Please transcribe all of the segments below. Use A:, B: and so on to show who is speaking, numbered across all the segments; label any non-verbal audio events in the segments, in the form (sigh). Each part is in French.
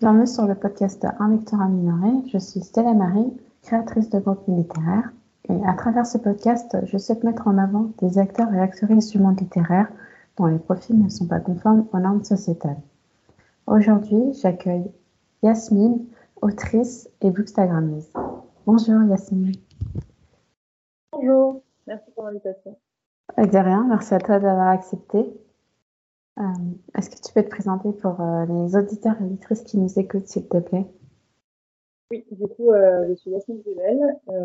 A: Bienvenue sur le podcast Un lecteur minoré. Je suis Stella Marie, créatrice de contenu littéraire. Et à travers ce podcast, je souhaite mettre en avant des acteurs et actrices du monde littéraire dont les profils ne sont pas conformes aux normes sociétales. Aujourd'hui, j'accueille Yasmine, autrice et bookstagrammeuse. Bonjour Yasmine.
B: Bonjour, merci pour l'invitation.
A: De rien, merci à toi d'avoir accepté. Euh, est-ce que tu peux te présenter pour euh, les auditeurs et auditrices qui nous écoutent, s'il te plaît?
B: Oui, du coup, euh, je suis Yasmine Zuvel,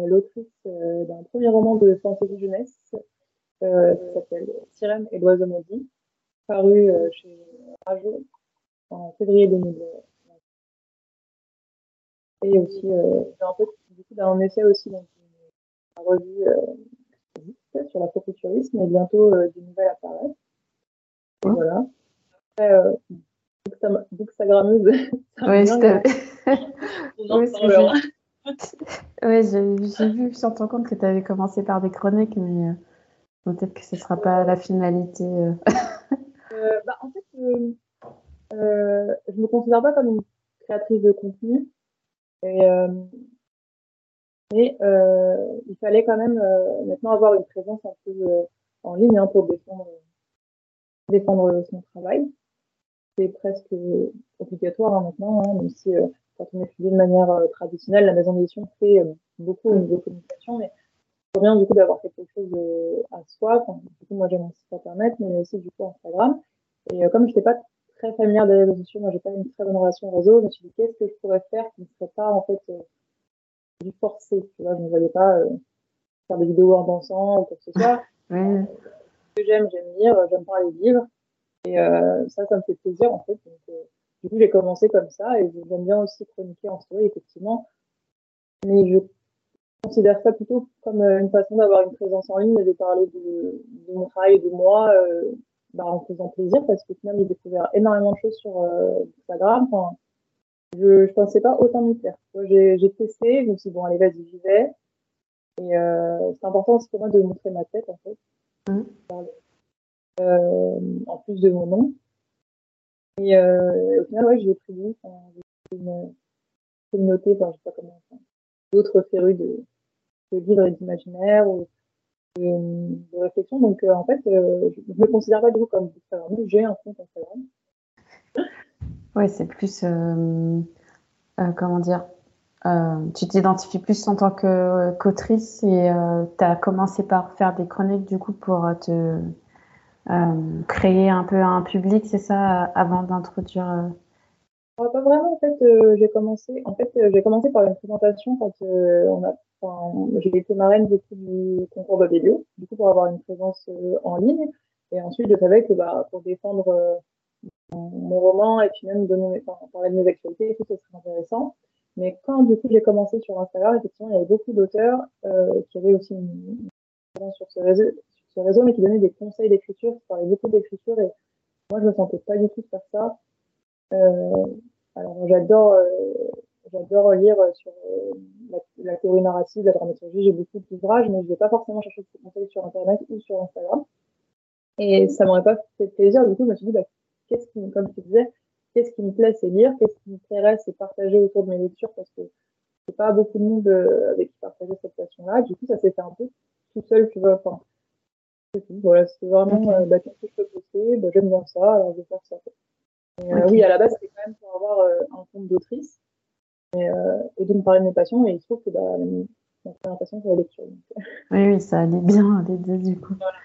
B: l'autrice d'un premier roman de fantasy jeunesse qui s'appelle Sirène et l'oiseau maudit, paru chez Rajo en février 2020. Et aussi, un peu du coup, un essai aussi dans une revue sur l'afrofuturisme et bientôt des nouvelles apparaissent. Et voilà. Après, euh, Bookstagrammeuse. (laughs) (laughs)
A: Oui, je (laughs) oui, j'ai vu sur ton compte que tu avais commencé par des chroniques, mais euh, peut-être que ce ne sera pas la finalité. Euh.
B: euh, bah, en fait, je ne me considère pas comme une créatrice de contenu. Et, mais il fallait quand même maintenant avoir une présence un peu en ligne hein, pour défendre défendre son travail. C'est presque obligatoire hein, maintenant, hein, même si euh, quand on étudie de manière euh, traditionnelle, la maison d'édition fait euh, beaucoup au niveau communication, mais c'est bien du coup d'avoir quelque chose à soi. Du coup, moi j'ai mon site internet, mais aussi du coup Instagram. Et comme je n'étais pas très familière des réseaux sociaux, moi j'ai pas une très bonne relation au réseau, je me suis dit qu'est-ce que je pourrais faire qui ne serait pas en fait du forcé. Tu vois, je ne voyais pas faire des vidéos en dansant ou quoi que ce soit que j'aime, j'aime lire, j'aime parler de livres. Et euh, ça, ça me fait plaisir en fait. Euh, du coup, j'ai commencé comme ça et j'aime bien aussi chroniquer en story, effectivement. Mais je considère ça plutôt comme euh, une façon d'avoir une présence en ligne et de parler de, de mon travail et de moi bah, en faisant plaisir parce que finalement, j'ai découvert énormément de choses sur Instagram. Je, je pensais pas autant m'y faire. J'ai testé, je me suis dit, bon, allez, vas-y, j'y vais. Et c'est important aussi pour moi de montrer ma tête, en fait. Mmh. Euh, en plus de mon nom. Et euh, au final, ouais, j'ai pris une communauté, enfin, je sais pas comment, d'autres férus de, de livres et d'imaginaire ou de, de, réflexion. Donc, euh, en fait, je ne me considère pas du tout comme Instagram. J'ai un compte Instagram.
A: Ouais, c'est plus, comment dire, tu t'identifies plus en tant qu'autrice et euh, tu as commencé par faire des chroniques du coup pour te euh, créer un peu un public, c'est ça, avant d'introduire
B: euh... Pas vraiment en fait. Euh, j'ai commencé, en fait, j'ai commencé par une présentation quand enfin, j'ai été marraine du du concours Babelio, du coup pour avoir une présence en ligne. Et ensuite, je savais que bah, pour défendre mon roman et puis même parler de mes actualités tout, ce serait intéressant. Mais quand du coup j'ai commencé sur Instagram, effectivement, il y avait beaucoup d'auteurs euh, qui avaient aussi une, une sur ce réseau, sur ce réseau, mais qui donnaient des conseils d'écriture, qui parlaient beaucoup d'écriture. Et moi, je me sentais pas du tout faire ça. Euh, alors, j'adore, euh, j'adore lire sur euh, la, la, théorie narrative, la dramaturgie. J'ai beaucoup d'ouvrages, mais je vais pas forcément chercher ces conseils sur Internet ou sur Instagram. Et ça m'aurait pas fait plaisir. Du coup, je me suis dit, bah, qu'est-ce qui, comme tu disais, qu'est-ce qui me plaît, c'est lire, qu'est-ce qui me plairait, c'est partager autour de mes lectures parce que c'est pas beaucoup de monde euh, avec qui partager cette passion-là. Du coup, ça s'est fait un peu tout seul, tu vois. Enfin, c'est tout. Voilà, c'était vraiment, okay. euh, bah, qu'est-ce que je peux poster? Bah, J'aime bien ça, alors je vais faire ça. Euh. Oui, à la base, c'était quand même pour avoir euh, un compte d'autrice et, et donc parler de mes passions. Et il se trouve que bah, ma première passion, c'est la lecture. Donc.
A: Oui, oui, ça allait bien, les deux, du coup. Voilà.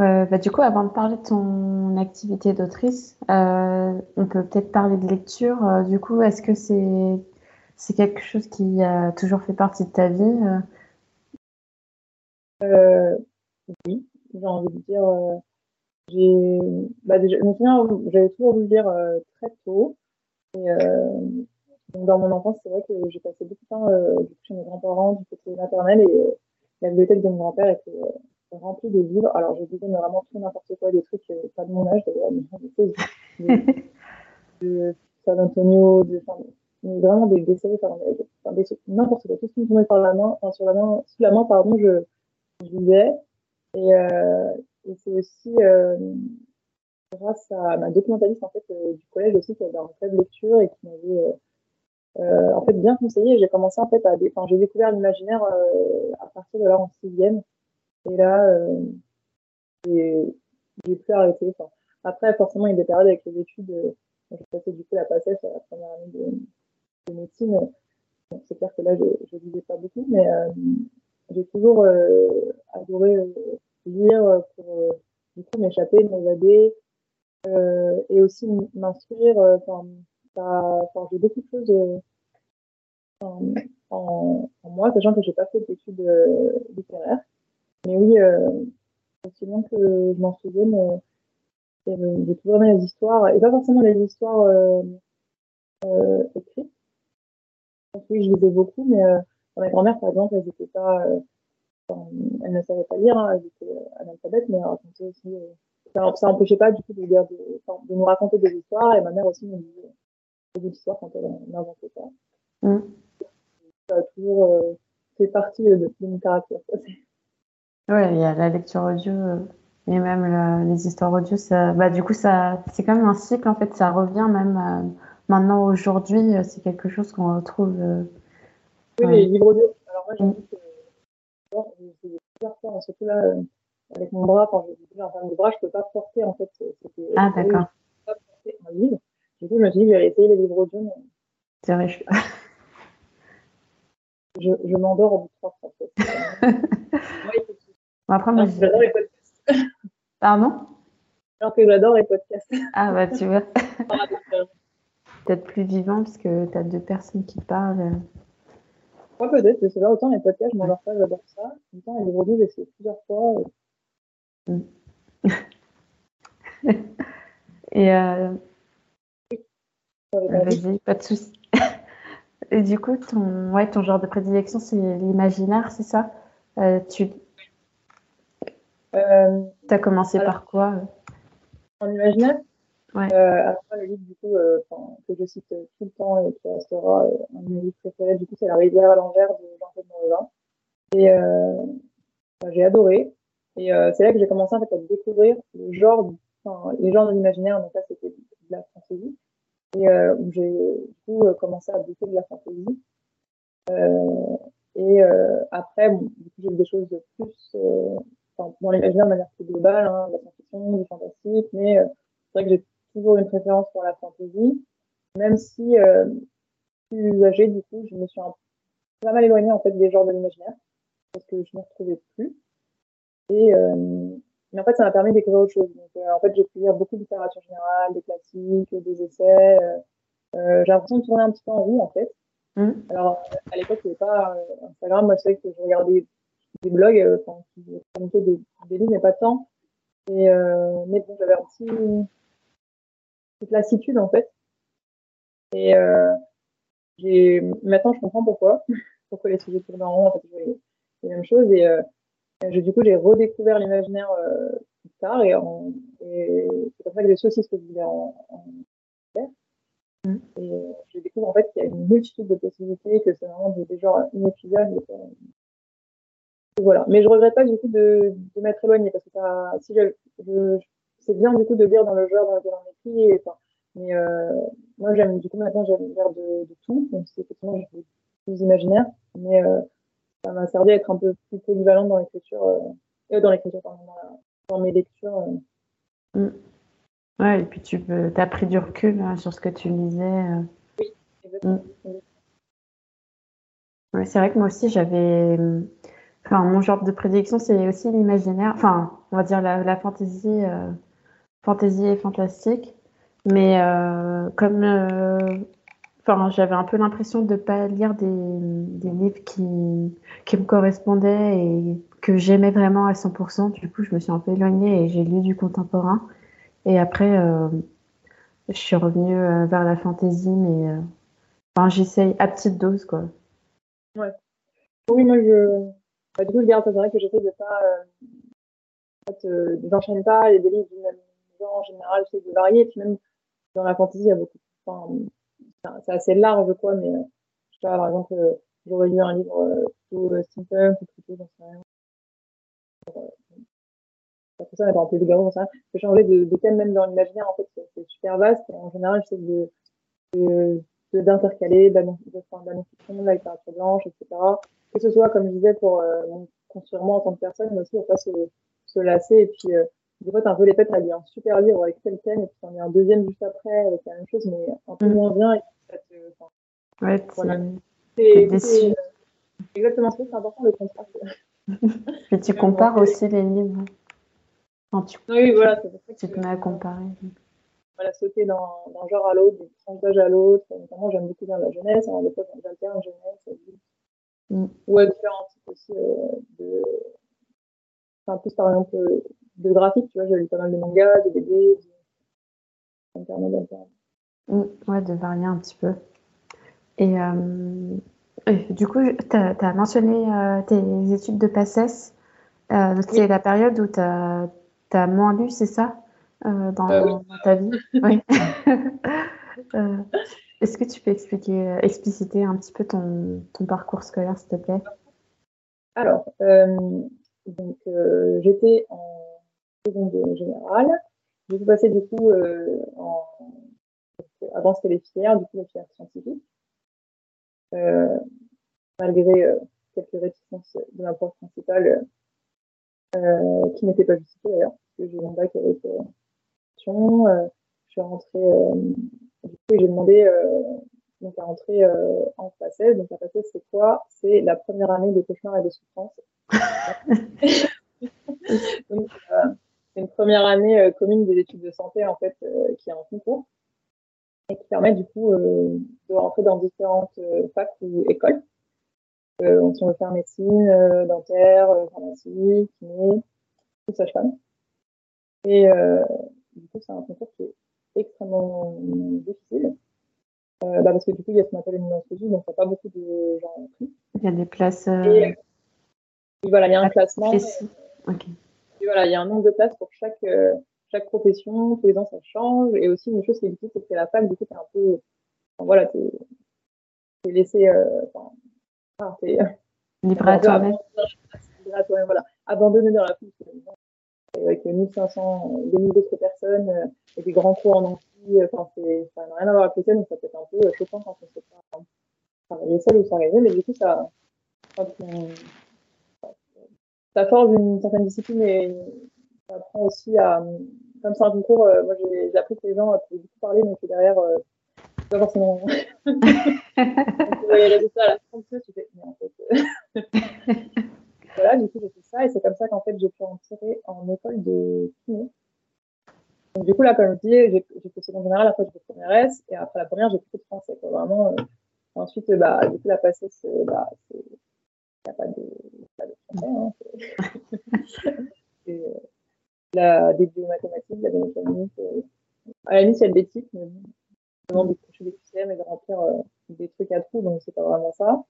A: Euh, bah, du coup, avant de parler de ton activité d'autrice, euh, on peut peut-être parler de lecture. Euh, du coup, est-ce que c'est quelque chose qui a toujours fait partie de ta vie
B: Oui, j'ai envie de dire. j'ai, bah, déjà, je j'avais toujours voulu lire très tôt. Dans mon enfance, c'est vrai que j'ai passé beaucoup de temps chez mes grands-parents du côté maternel et la bibliothèque de mon grand-père était rempli de livres. Alors, je disais mais vraiment tout n'importe quoi, des trucs, euh, pas de mon âge d'ailleurs, mais de, (laughs) de, San Antonio, de, enfin, vraiment des, des séries, enfin, des, n'importe quoi, tout ce qui me tombait par la main, enfin, sur la main, sous la main, pardon, je, je lisais. Et, euh, et c'est aussi, euh, grâce à ma documentaliste en fait du collège aussi qui avait un club lecture et qui m'avait en fait bien conseillé. J'ai commencé en fait à, enfin j'ai découvert l'imaginaire à partir de là en sixième et là j'ai pu arrêter. Enfin, après forcément il y a des périodes avec les études. j'ai passé du coup la passesse à la première année de, de médecine c'est clair que là, je ne lisais pas beaucoup, mais euh, j'ai toujours euh, adoré euh, lire pour du coup m'échapper, m'évader et aussi m'instruire. Enfin, j'ai beaucoup de choses en, en, moi, sachant que j'ai pas fait d'études littéraires. Mais oui, aussi bien que je m'en souvienne, j'ai toujours aimé les histoires, et pas forcément les histoires écrites, oui, je lisais beaucoup, mais euh, ma grand-mère, par exemple, pas, euh, elle ne savait pas lire, hein, elles étaient euh, analphabètes, mais elle racontait aussi. Euh, ça, ça n'empêchait pas du coup de, lire de, de, nous raconter des histoires, et ma mère aussi nous disait des histoires quand elle n'inventait pas. Mm. Ça a toujours euh, fait partie de, de mon caractère.
A: Ouais, il y a la lecture audio et même les histoires audio. Ça, bah, du coup, ça, c'est quand même un cycle en fait. Ça revient même Maintenant, aujourd'hui, euh, c'est quelque chose qu'on retrouve. Euh,
B: oui, les livres audio. Alors, moi, j'ai mm. dit que j'ai plusieurs fois, surtout là, euh, avec mon bras, quand j'ai de bras, je ne peux pas porter, en fait.
A: Ah, d'accord.
B: Je ne peux pas porter un livre. Du coup, je me suis dit, je vais essayer les livres audio. Mais...
A: C'est vrai, je...
B: je, je m'endors au bout de trois fois. (laughs)
A: Après, moi, j'adore les podcasts. Pardon?
B: Alors que j'adore les podcasts.
A: Ah, bah, tu vois (laughs) peut-être plus vivant parce que tu as deux personnes qui parlent.
B: Moi, peut-être, je sais pas, autant les podcasts, je m'endors pas, j'adore ça. Autant les livres j'ai essayé plusieurs fois. (laughs)
A: Et, euh... Vas-y, pas de soucis. (laughs) Et du coup, ton, ouais, ton genre de prédilection, c'est l'imaginaire, c'est ça? Euh, Tu euh... as commencé par quoi
B: En imaginaire Ouais. Euh, après, le livre, du coup, euh, que je cite tout le temps et qui restera euh, un de mes livres préférés, du coup, c'est La rivière à l'envers de Jean-Claude Morevin. Et euh, bah, j'ai adoré. Et euh, c'est là que j'ai commencé en fait, à découvrir le genre, enfin, les genres de l'imaginaire. Donc là, c'était de la fantaisie. Et euh, où j'ai du coup commencé à bouffer de la fantaisie. et après, bon, du coup, j'ai eu des choses de plus dans l'imaginaire de manière plus globale, hein, de la science-fiction, du fantastique, mais c'est vrai que j'ai toujours une préférence pour la fantasy, même si euh, plus âgée, du coup, je me suis un, pas mal éloignée en fait des genres de l'imaginaire parce que je ne retrouvais plus. Et euh, mais en fait, ça m'a permis de découvrir autre chose. Donc, euh, en fait, j'ai pu lire beaucoup de littérature générale, des classiques, des essais. Euh, euh, j'ai l'impression de tourner un petit peu en rond, en fait. Mmh. Alors, à l'époque, il n'y avait pas Instagram. Moi, je sais que je regardais des blogs, enfin, qui communiquaient des, des livres, mais pas tant. Et, mais bon, j'avais un petit, cette lassitude en fait. Et euh, j'ai maintenant je comprends pourquoi, (laughs) pourquoi les sujets tournent en rond, en fait, c'est les mêmes choses. Et euh, du coup j'ai redécouvert l'imaginaire euh, plus tard et, et c'est comme ça que j'ai su aussi ce que je voulais en, en faire. Mm. Et euh, je découvre en fait qu'il y a une multitude de possibilités, que c'est vraiment des genres inépuisables. Voilà. Mais je regrette pas du coup de, de m'être éloignée parce que ça, si c'est bien du coup de lire dans le genre dans lequel on écrit. Et, enfin, mais euh, moi, j'aime du coup maintenant j'aime lire de, de tout. Donc c'est effectivement plus imaginaire, mais euh, ça m'a servi à être un peu plus polyvalente dans l'écriture, euh, dans l'écriture dans, dans, mes lectures.
A: Mm. Ouais, et puis tu peux, as pris du recul hein, sur ce que tu lisais.
B: Oui, exactement. Mm.
A: Ouais, c'est vrai que moi aussi j'avais. Enfin, mon genre de prédilection, c'est aussi l'imaginaire. Enfin, on va dire la, fantaisie. Euh fantasy et fantastique. Mais euh, comme euh, enfin, j'avais un peu l'impression de ne pas lire des, des, livres qui, qui me correspondaient et que j'aimais vraiment à 100%, du coup, je me suis un peu éloignée et j'ai lu du contemporain. Et après, euh, je suis revenue vers la fantasy, mais enfin, j'essaye à petite dose, quoi.
B: Ouais. Oui, moi, je, bah, du coup, je garde, c'est vrai que j'essaie de pas, fait, euh, j'enchaîne pas les livres du même en général, c'est de varier. Et puis même dans la fantasy, il y a beaucoup. Enfin, c'est assez large, quoi, mais euh, je sais pas, par exemple, euh, j'aurais lu un livre euh, plutôt steampunk ou plutôt, j'en sais rien. la personne est un peu Figaro, ça, changer de, de, thème même dans l'imaginaire, en fait, c'est super vaste, en général, j'essaie de, de, d'intercaler, de fiction, de la littérature blanche, etc. Que ce soit, comme je disais, pour euh, construire moi en tant que personne, mais aussi pour pas se, se lasser. Et puis, euh, des fois, t'as un peu les pètes à lire un super livre avec tel thème, et puis t'en as un deuxième juste après avec la même chose, mais un peu mm. moins bien. Et ça te,
A: ouais, voilà. c'est déçu.
B: Exactement, c'est important le contraste.
A: et tu compares aussi les livres.
B: tu, oui, voilà,
A: tu te mets à comparer
B: voilà, sauter d'un genre à l'autre, d'une tranche d'âge à l'autre. Notamment, j'aime beaucoup bien la jeunesse. Alors, des fois, j'alterne jeunesse, mm. ou à différents types aussi euh, de. Enfin, plus par exemple de graphique, tu vois, j'ai lu pas mal de mangas, de BD, d'internet, d'internet.
A: Mm. Ouais, de varier un petit peu. Et, euh, du coup, tu as, mentionné euh, tes études de PACES. Euh, c'est la période où tu as, as, moins lu, c'est ça euh, dans, euh, ta vie? Oui. (laughs) Euh, est-ce que tu peux expliquer, expliciter un petit peu ton, parcours scolaire, s'il te plaît?
B: Alors, donc j'étais en seconde générale. J'ai passé du coup en avant c'était les filières, du coup les filières scientifiques. malgré quelques réticences de ma prof principale qui n'étaient pas justifiées d'ailleurs, parce que j'ai mon bac avec euh, je suis rentrée, euh, du coup, j'ai demandé euh, donc à rentrer en PACES. Donc la PACES, c'est quoi? C'est la première année de cauchemar et de souffrance. (laughs) donc, c'est une première année commune des études de santé en fait qui est en concours et qui permet du coup de rentrer dans différentes facs ou écoles. Euh, si on veut faire médecine, dentaire, pharmacie, kiné, ou sage-femme. Et, du coup, c'est un concours qui est extrêmement difficile. Euh, bah parce que du coup, il y a ce qu'on appelle une entrevue, donc il n'y a pas beaucoup de gens pris.
A: Il y a des places. Euh...
B: Et, voilà, il y a un classement. Et voilà, il y a un nombre de places pour chaque, euh, chaque profession. Tous les ans, ça change. Et aussi, une chose qui est difficile, c'est que la fac, du coup, t'es un peu. Enfin, voilà, t'es es laissé. Enfin, t'es.
A: Libre à toi-même.
B: Voilà, abandonné dans la foule avec 1500, 2000 autres personnes, euh, et des grands cours en amphi, euh, enfin, ça n'a rien à voir avec le thème, donc ça peut être un peu choquant quand on sait pas travailler seul ou s'organiser, mais du coup, ça, ça forge une certaine discipline et ça apprend aussi à, comme c'est un concours, euh, moi j'ai appris que les gens pouvaient beaucoup parler, mais que derrière, pas forcément. (laughs) donc, les résultats à la fin tu fais, mais en fait. (laughs) voilà, du coup, j'ai fait ça et c'est comme ça qu'en fait, j'ai pu en tirer en école de kiné. Donc, du coup, là, comme je dis, j'ai fait seconde générale, après, j'ai fait première S et après la première, j'ai fait de français. Quoi, vraiment. Euh, ensuite, bah, du coup, la passée, bah, il n'y a pas de, pas de français. Hein, c'est (laughs) euh, la, des biomathématiques, la biomécanique. Euh, à la limite, il y a de l'éthique, mais vraiment de coucher des QCM et de remplir euh, des trucs à trous, donc c'est pas vraiment ça.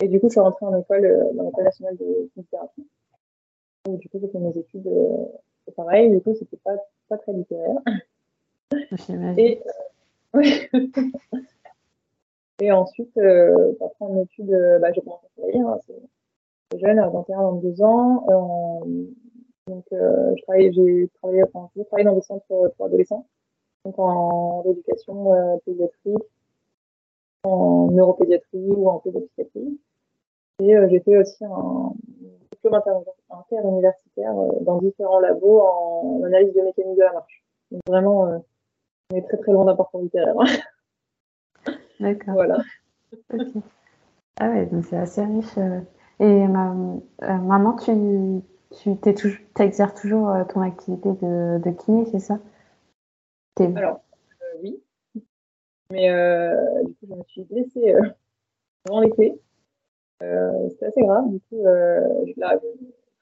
B: Et du coup, je suis rentrée en école, euh, dans l'école nationale de thérapie. Donc, du coup, j'ai fait mes études, euh, c'est pareil, du coup, c'était pas, pas très littéraire. Et, euh, (laughs) et ensuite, euh, après en études, euh, bah, j'ai commencé à travailler, hein, c'est jeune, à 21, 22 ans. Euh, donc, je travaille, j'ai travaillé, enfin, j'ai travaillé dans des centres pour adolescents, donc en éducation pédiatrique, en neuropédiatrie ou en pédopsychiatrie. Et euh, j'ai fait aussi un diplôme interuniversitaire euh, dans différents labos en analyse de mécanique de la marche. Donc vraiment, euh, on est très très loin d'un parcours littéraire. (laughs)
A: D'accord.
B: Voilà.
A: Ah ouais, donc c'est assez riche. Et maintenant, tu, tu exerces toujours ton activité de, de kiné, c'est ça?
B: Alors. Mais du coup, je me suis blessée (laughs) avant l'été. Euh, c'est assez grave. Du coup, euh, je, je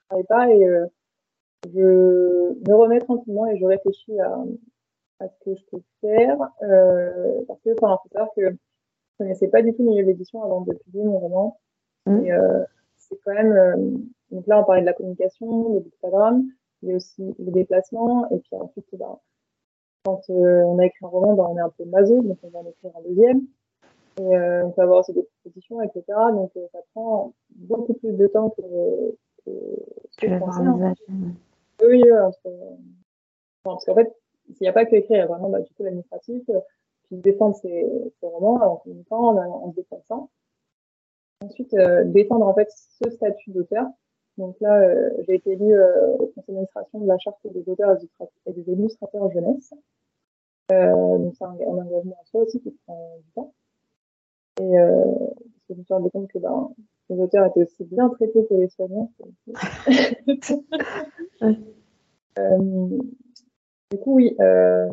B: travaille pas et euh, je me remets tranquillement et je réfléchis à, à ce que je peux faire. Euh, parce que, enfin, faut savoir que je connaissais pas du tout le milieu de l'édition avant de publier mon roman. Mmh. Et euh, c'est quand même. Euh, donc là, on parlait de la communication, de Instagram, mais aussi les déplacements. Et puis ensuite, bah, quand on a écrit un roman, bah, on est un peu maso, donc on va en écrire un deuxième. Et euh, on peut avoir aussi des propositions, etc. Donc euh, ça prend beaucoup plus de temps que, que,
A: que je pensais. Hein.
B: Oui, oui, parce qu'en fait, s'il n'y a pas que écrire, il y a vraiment bah, du coup l'administratif, puis défendre ses, ses romans en communiquant, en, en se déplaçant. Ensuite, euh, défendre en fait ce statut d'auteur. Donc là, euh, j'ai été élue euh, au conseil d'administration de la charte des auteurs et des illustrateurs jeunesse. Donc c'est un, un, engagement en soi aussi qui prend du temps. Et euh, je me suis rendu compte que ben, les auteurs étaient aussi bien traités que les soignants. (laughs) euh, du coup, oui, euh,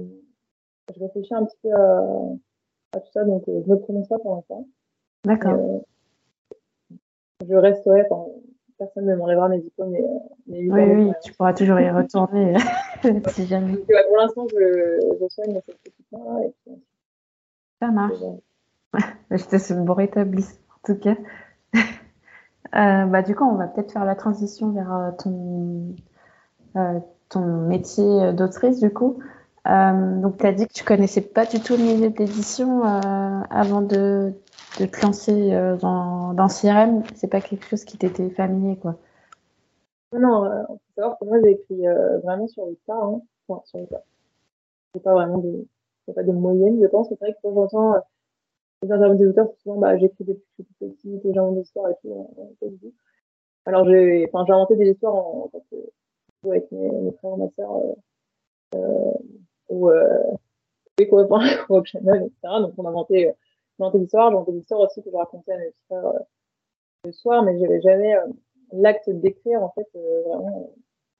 B: je réfléchis un petit peu à, à tout ça, donc je ne me prononce pas pour l'instant.
A: D'accord
B: je resterai, enfin, personne ne m'enlèvera mes diplômes. Mais,
A: mais oui, oui, tu pourras toujours y retourner (laughs) (laughs) si jamais.
B: Donc, pour l'instant, je, je soigne cette petite là Et puis,
A: ça marche. (laughs) je te souhaite bon rétablissement en tout cas. euh, bah, du coup, on va peut-être faire la transition vers euh, ton, euh, ton métier d'autrice du coup. Euh, donc, tu as dit que tu connaissais pas du tout le milieu de l'édition euh, avant de, de te lancer euh, dans, dans CRM, c'est pas quelque chose qui t'était familier, quoi.
B: Non, euh, faut savoir que moi j'ai écrit euh, vraiment sur les tas, hein. sur les tas. J'ai pas vraiment de, pas de moyenne, je pense. C'est vrai que quand j'entends euh, les interviews des auteurs, souvent, bah, j'écris des petits petits, des gens d'histoire et tout, hein, Alors j'ai, enfin, j'ai inventé des histoires en, en fait, euh, avec mes, frères et ma sœur, euh, ou, euh, quoi, enfin, (laughs) channel, etc. Donc on a inventé inventé l'histoire, j'ai inventé l'histoire aussi que je racontais à mes frères euh, le soir, mais j'avais jamais euh, l'acte d'écrire, en fait, euh, vraiment,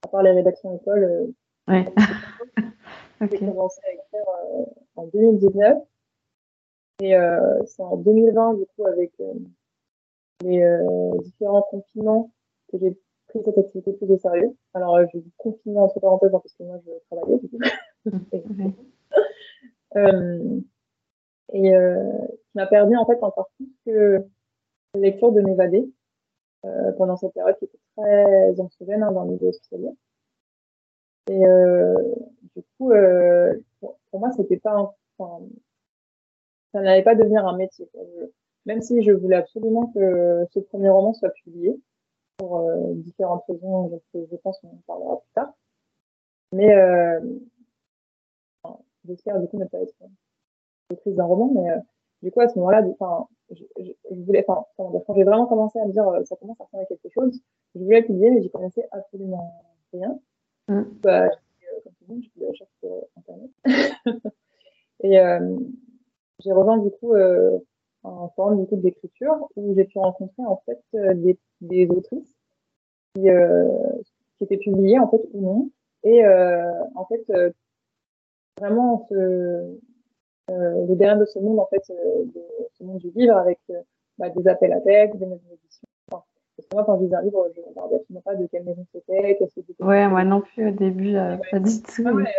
B: à part les rédactions école.
A: Ouais. (laughs) (laughs)
B: J'ai commencé à écrire en 2019. Et c'est en 2020, du coup, avec les différents confinements, que j'ai pris cette activité plus au sérieux. Alors, je dis confinement entre parenthèses, hein, parce que moi, je travaillais, du coup. (laughs) et euh, qui m'a permis en fait encore plus que la lecture de m'évader euh, pendant cette période qui était très anxiogène hein, dans le milieu hospitalier. Et euh, du coup, pour, pour, moi, c'était pas, enfin, ça n'allait pas devenir un métier. Même si je voulais absolument que ce premier roman soit publié pour euh, différentes raisons, je, je pense qu'on en parlera plus tard. Mais euh, j'espère du coup ne pas être d'un roman, mais euh, du coup, à ce moment-là, enfin, je, je, je, voulais, enfin, quand j'ai vraiment commencé à me dire, euh, ça commence à ressembler à quelque chose, je voulais publier, mais j'y connaissais absolument rien. Mm. Bah, euh, comme tout le monde, des recherches sur Internet. (laughs) et euh, j'ai rejoint, du coup, euh, un forum, du coup, d'écriture où j'ai pu rencontrer, en fait, des, des autrices qui, qui étaient publiées, en fait, ou non. Et, en fait, vraiment, se, le dernier de ce monde, en fait, euh, de ce monde du livre avec euh, bah, des appels à texte, des maisons d'édition. Enfin, parce que moi, quand je lisais un livre, je ne regardais absolument pas de quelle maison c'était, qu'est-ce que c'était.
A: Ouais, moi non plus au début, euh, pas du tout.
B: Ouais,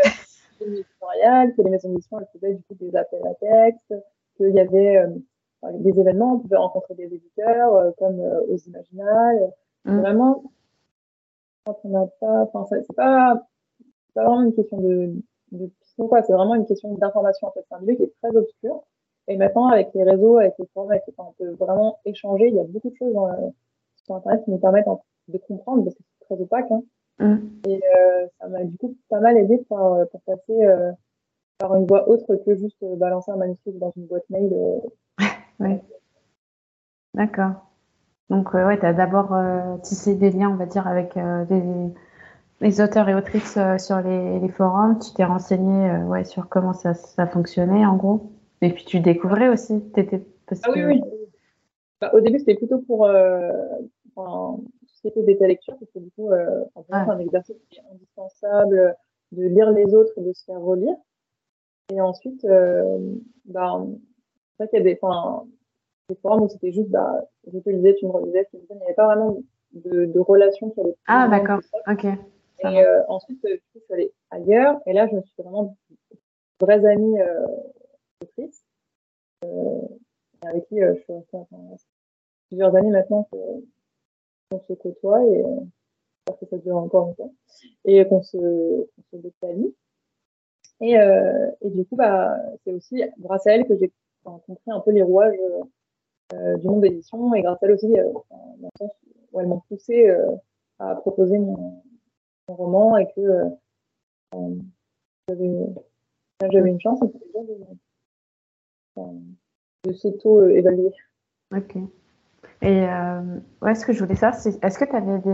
B: euh, que les maisons d'édition, elles faisaient du coup des appels à texte, qu'il y avait euh, des événements, on pouvait rencontrer des éditeurs, euh, comme euh, aux Imaginales. Mm. Vraiment, quand on n'a pas, enfin, c'est pas, pas vraiment une question de, de quoi c'est vraiment une question d'information. En fait, c'est un milieu qui est très obscur. Et maintenant, avec les réseaux, avec les forums, avec, on peut vraiment échanger. Il y a beaucoup de choses dans, sur Internet qui nous permettent de comprendre parce que c'est très opaque. Hein.
A: Mm.
B: Et euh, ça m'a du coup pas mal aidé pour, pour passer euh, par une voie autre que juste euh, balancer un manuscrit dans une boîte mail.
A: Euh. (laughs) oui. D'accord. Donc, ouais, tu as d'abord tissé des liens, on va dire, avec des les auteurs et autrices euh, sur les, les, forums, tu t'es renseigné euh, ouais, sur comment ça, ça, fonctionnait en gros. Et puis tu découvrais aussi. Étais,
B: parce ah oui, oui. Bah, au début, c'était plutôt pour euh, enfin, c'était des lectures, parce que du coup, euh, c'est un exercice qui est indispensable de lire les autres et de se faire relire. Et ensuite, bah, c'est vrai qu'il y a des, forums où c'était juste, bah, je te lisais, tu me relisais, tu me disais, mais il n'y avait pas vraiment de, de relation qui allait.
A: Ah, d'accord, ok.
B: Et euh, ensuite, euh, je suis allée ailleurs. Et là, je me suis vraiment vraies amies euh, autrices, euh, avec qui euh, je suis restée enfin, plusieurs années maintenant qu'on se côtoie et j'espère que ça dure encore longtemps et qu'on se, qu se détaille. Et, euh, et du coup, bah, c'est aussi grâce à elle que j'ai rencontré un peu les rouages euh, du monde d'édition et grâce à elle aussi, euh, dans le sens où elle m'a poussé euh, à proposer mon, mon roman et que euh, j'avais une chance, déjà de, de s'auto-évaluer.
A: Ok. Et euh, ouais, ce que je voulais savoir, c'est est-ce que tu avais des,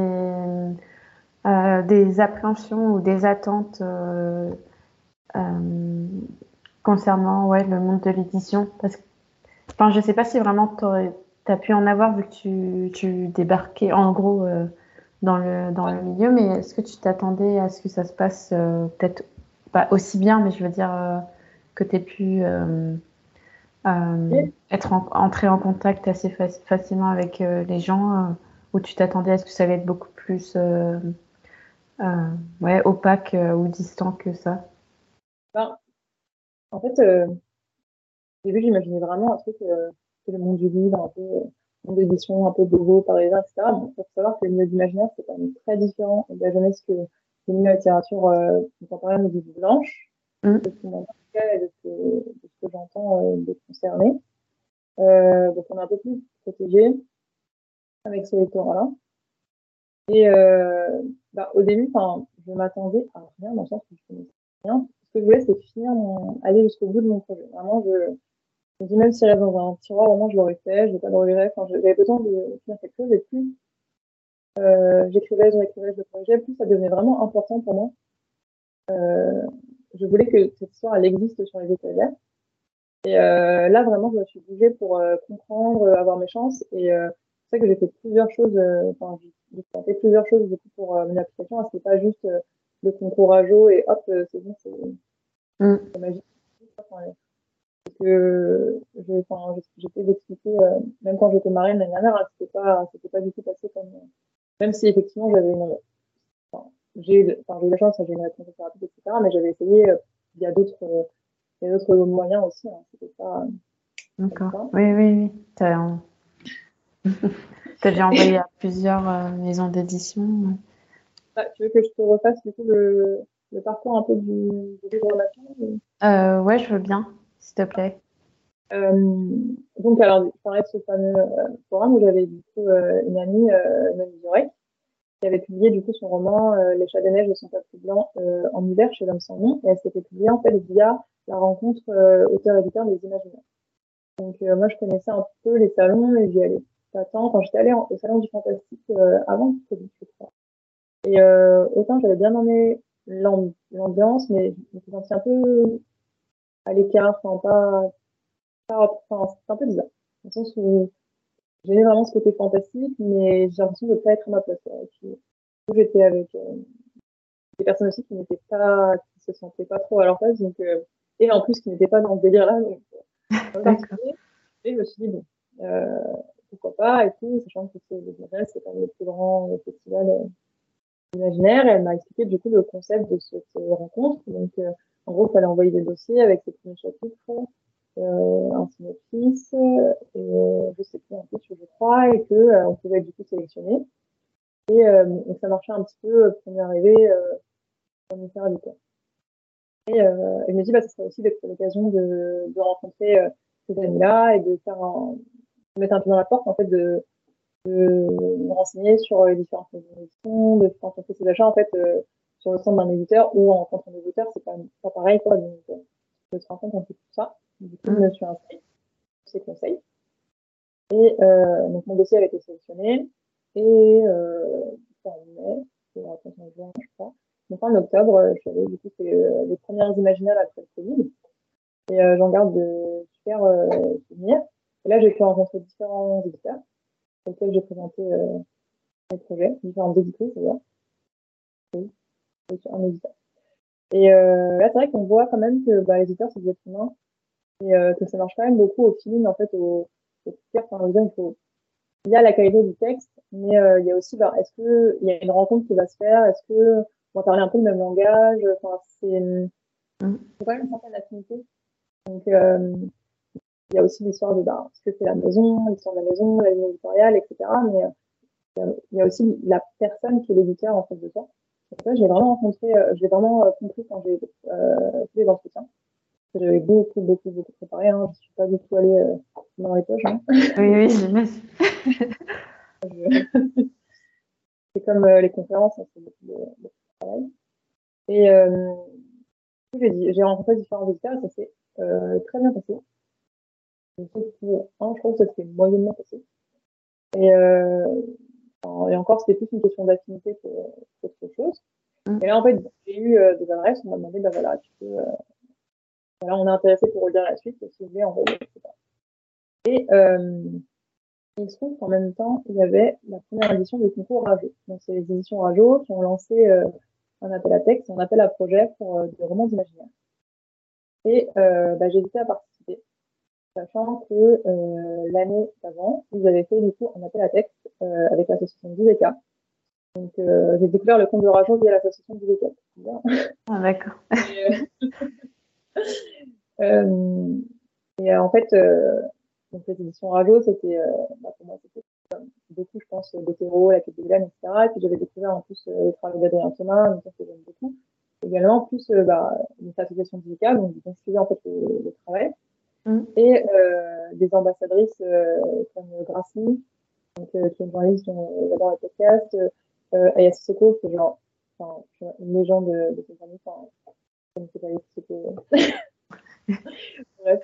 A: euh, appréhensions ou des attentes euh, euh, concernant ouais, le monde de l'édition? Parce que enfin, je ne sais pas si vraiment tu as pu en avoir vu que tu, débarquais en gros euh, dans, le, dans le milieu, mais est-ce que tu t'attendais à ce que ça se passe euh, peut-être pas aussi bien, mais je veux dire euh, que tu aies pu oui. être en, entré en contact assez facilement avec les gens ou tu t'attendais à ce que ça allait être beaucoup plus ouais, opaque ou distant que ça?
B: Ben, en fait, euh, au début, j'imaginais vraiment un truc, euh, le monde du livre, un peu, monde d'édition, un peu beau, parisien, etc. Bon, faut savoir que le milieu d'imaginaire, c'est quand même très différent de la jeunesse que le milieu de la littérature euh, contemporaine ou du blanche, mmh. de ce que j'entends euh, des concernés. Euh, donc, on est un peu plus protégé avec ce lectorat-là. Et euh, bah, au début, je m'attendais à rien dans le sens où je connaissais rien ce que je voulais, c'est finir mon, aller jusqu'au bout de mon projet. Vraiment, je, je me dis même s'il reste dans un tiroir, au moins je l'aurais fait, je n'ai pas de regrets. Enfin, j'avais besoin de finir quelque chose et plus euh, j'écrivais, j'écrivais le projet, plus ça devenait vraiment important pour moi. Euh, je voulais que cette histoire, elle existe sur les étagères. Et euh, là, vraiment, je me suis bougée pour euh, comprendre, euh, avoir mes chances. Et euh, c'est ça que j'ai fait plusieurs choses. Enfin, j'ai tenté plusieurs choses du coup pour mener l'application. C'était pas juste le concours à et hop, c'est bon, c'est mm. magique. Que j'étais d'expliquer, euh, même quand j'étais marine l'année dernière, hein, c'était pas, c'était pas du tout passé comme, euh, même si effectivement j'avais une, enfin, j'ai enfin, eu la chance, j'ai une réponse rapide, etc., mais j'avais essayé, il y a d'autres, il y a d'autres moyens aussi, hein, c'était pas,
A: D'accord. Oui, oui, oui. (laughs) T'as, déjà envoyé à plusieurs maisons d'édition.
B: Ah, tu veux que je te refasse du coup le, le parcours un peu du, du livre
A: euh, Ouais, je veux bien, s'il te plaît.
B: Euh, donc, alors, je parlais de ce fameux euh, forum où j'avais du coup euh, une amie, euh, Noémie qui avait publié du coup son roman Les chats des neiges de son peuple blanc en hiver chez l'homme sans nom, et elle s'était publiée en fait via la rencontre auteur-éditeur des imaginaires. Donc, moi, je connaissais un peu les salons et j'y allais pas tant. Quand j'étais allée au salon du fantastique avant Covid, je crois. Et autant j'avais bien aimé l'ambiance, mais je me sentie un peu à l'écart, enfin pas, pas enfin, c'est un peu bizarre. Dans le sens où j'aimais vraiment ce côté fantastique, mais j'ai l'impression de ne pas être à ma place. Et puis, j'étais avec euh, des personnes aussi qui n'étaient pas, qui se sentaient pas trop à leur place, donc euh, et en plus qui n'étaient pas dans ce délire-là. Donc, euh, (laughs) et je me suis dit bon, euh, pourquoi pas et tout, sachant que c'est le c'est quand même le plus grand festival euh, imaginaire et elle m'a expliqué du coup le concept de cette rencontre. Donc, euh, en gros, il fallait envoyer des dossiers avec ses premiers chapitres, euh, un synopsis, et euh, je sais plus un peu je crois, et que euh, on pouvait du coup sélectionner. Et, euh, ça marchait un petit peu euh, premier arrivé, premier temps. Et euh, me dit, bah, ce serait aussi l'occasion de, rencontrer ces amis-là et de faire mettre un peu dans la porte, en fait, de, de me renseigner sur les différentes éditions, de fait ses achats en fait sur le centre d'un éditeur ou en tant qu'éditeur, c'est pas, pas pareil quoi. Donc euh, je me rends compte un peu tout ça. Du coup, je me suis inscrite ces conseils. Et euh, donc mon dossier avait été sélectionné et euh, en mai, juin, je crois. Donc en octobre, euh, je suis allée, du coup, c'est euh, les premières imaginales après le Covid. Et euh, j'en garde de super euh, souvenirs. Et là, j'ai pu rencontrer différents éditeurs auquel j'ai présenté euh, mes projets, différentes éditrices d'ailleurs. Un éditeur. Et euh, là, c'est vrai qu'on voit quand même que bah, l'éditeur, c'est des êtres humains et euh, que ça marche quand même beaucoup au feeling, en fait, au, au enfin, dire, il faut, il y a la qualité du texte, mais euh, il y a aussi, bah, est-ce que il y a une rencontre qui va se faire, est-ce que on va parler un peu le même langage, enfin, c'est, c'est quand même une certaine affinité. Donc, euh, il y a aussi l'histoire de bah, ce que c'est la maison, l'histoire de la maison, la ligne éditoriale, etc. Mais euh, il y a aussi la personne qui est l'éditeur en fait de toi. Et ça, j'ai vraiment rencontré, euh, j'ai vraiment euh, compris quand j'ai euh, fait les entretiens. J'avais beaucoup, beaucoup, beaucoup préparé. Hein. Je suis pas du tout allée euh, dans les poches. Hein.
A: Oui, oui, (laughs) j'imagine.
B: c'est comme euh, les conférences, hein, c'est beaucoup de, travail. Et euh, j'ai rencontré différents visiteurs et ça s'est euh, très bien passé. Pour un, je trouve que ça s'est moyennement passé. Et, euh, et encore, c'était plus une question d'affinité qu'autre chose. Mm. Et là, en fait, j'ai eu euh, des adresses, on m'a demandé, bah voilà, tu peux, euh, voilà, on est intéressé pour redire la suite, si vous voulez, envoyer, etc. Et euh, il se trouve qu'en même temps, il y avait la première édition du concours Rajo. Donc, c'est les éditions Rajo qui ont lancé euh, un appel à texte, un appel à projet pour des romans imaginaires. Et euh, bah, j'ai hésité à participer, sachant que euh, l'année d'avant, ils avaient fait du coup un appel à texte euh, avec l'association Dizeka. Donc euh, j'ai découvert le compte de Rajo via l'association Dizeka.
A: Ah d'accord. (laughs)
B: et (laughs) en fait, donc cette édition Rajo, c'était bah, pour moi c'était beaucoup, je pense, d'Otero, la Quête des etc. Et puis j'avais découvert en plus le travail d'Adrien Thomas, donc ça que j'aime beaucoup également plus euh, bah, une association donc je suivais en fait le, le travail, mm. et euh, des ambassadrices euh, comme Grassi, donc, euh, qui est une journaliste dont j'adore le podcast, euh, Aya Sissoko, qui est genre enfin, une légende de, de cette année, enfin, connaissais pas Aya (laughs) Sissoko. Bref.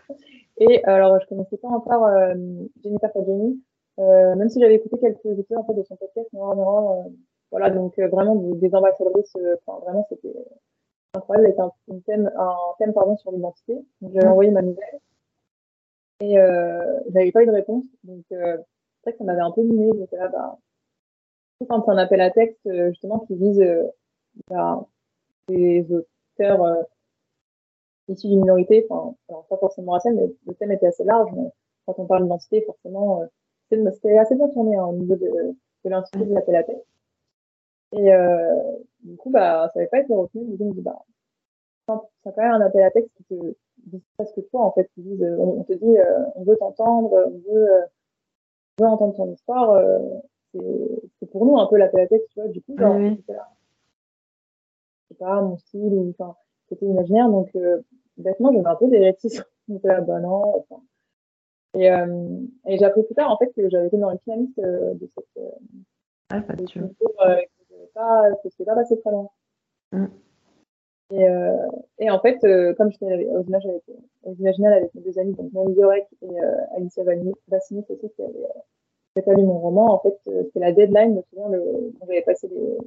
B: Et alors, je connaissais pas encore euh, Jennifer Fadjani, euh, même si j'avais écouté quelques épisodes en fait, de son podcast, mais vraiment, euh, voilà, donc euh, vraiment des, des ambassadrices, enfin, vraiment, c'était incroyable avec un, thème, un thème pardon, sur l'identité. Donc j'avais envoyé ma nouvelle et euh, j'avais pas eu de réponse. Donc euh, c'est vrai que ça m'avait un peu miné. J'étais là, bah, quand c'est un appel à texte euh, justement qui vise euh, bah, des auteurs euh, issus d'une minorité, enfin pas forcément raciale, mais le thème était assez large. Mais quand on parle d'identité, forcément, euh, c'était assez bien tourné hein, au niveau de, de l'intitulé de l'appel à texte. Et euh, du coup, bah, ça n'avait pas été retenu. Du coup, bah, c'est quand même un appel à texte qui te dit presque toi, en fait. Qui disent, on, te dit, euh, on veut t'entendre, on veut, euh, on veut entendre ton histoire. Euh, c'est pour nous un peu l'appel à texte, tu vois. Du coup, genre,
A: oui.
B: c'est pas mon style, ou, enfin, c'était imaginaire. Donc, euh, bêtement, j'avais un peu des réticences. (laughs) J'étais là, bah non. Enfin, et, euh, et j'ai appris plus tard, en fait, que j'avais été dans les finalistes de cette,
A: ah, pas de
B: concours, euh, pas, que pas passé très loin.
A: Mm.
B: Et, euh, et en fait, euh, comme j'étais aux images avec, imaginales avec mes deux amis, donc Mélanie Dorek et euh, Alicia Vassinis aussi, qui avaient euh, lu mon roman, en fait, euh, c'était la deadline, je me souviens, le, quand j'avais passé les,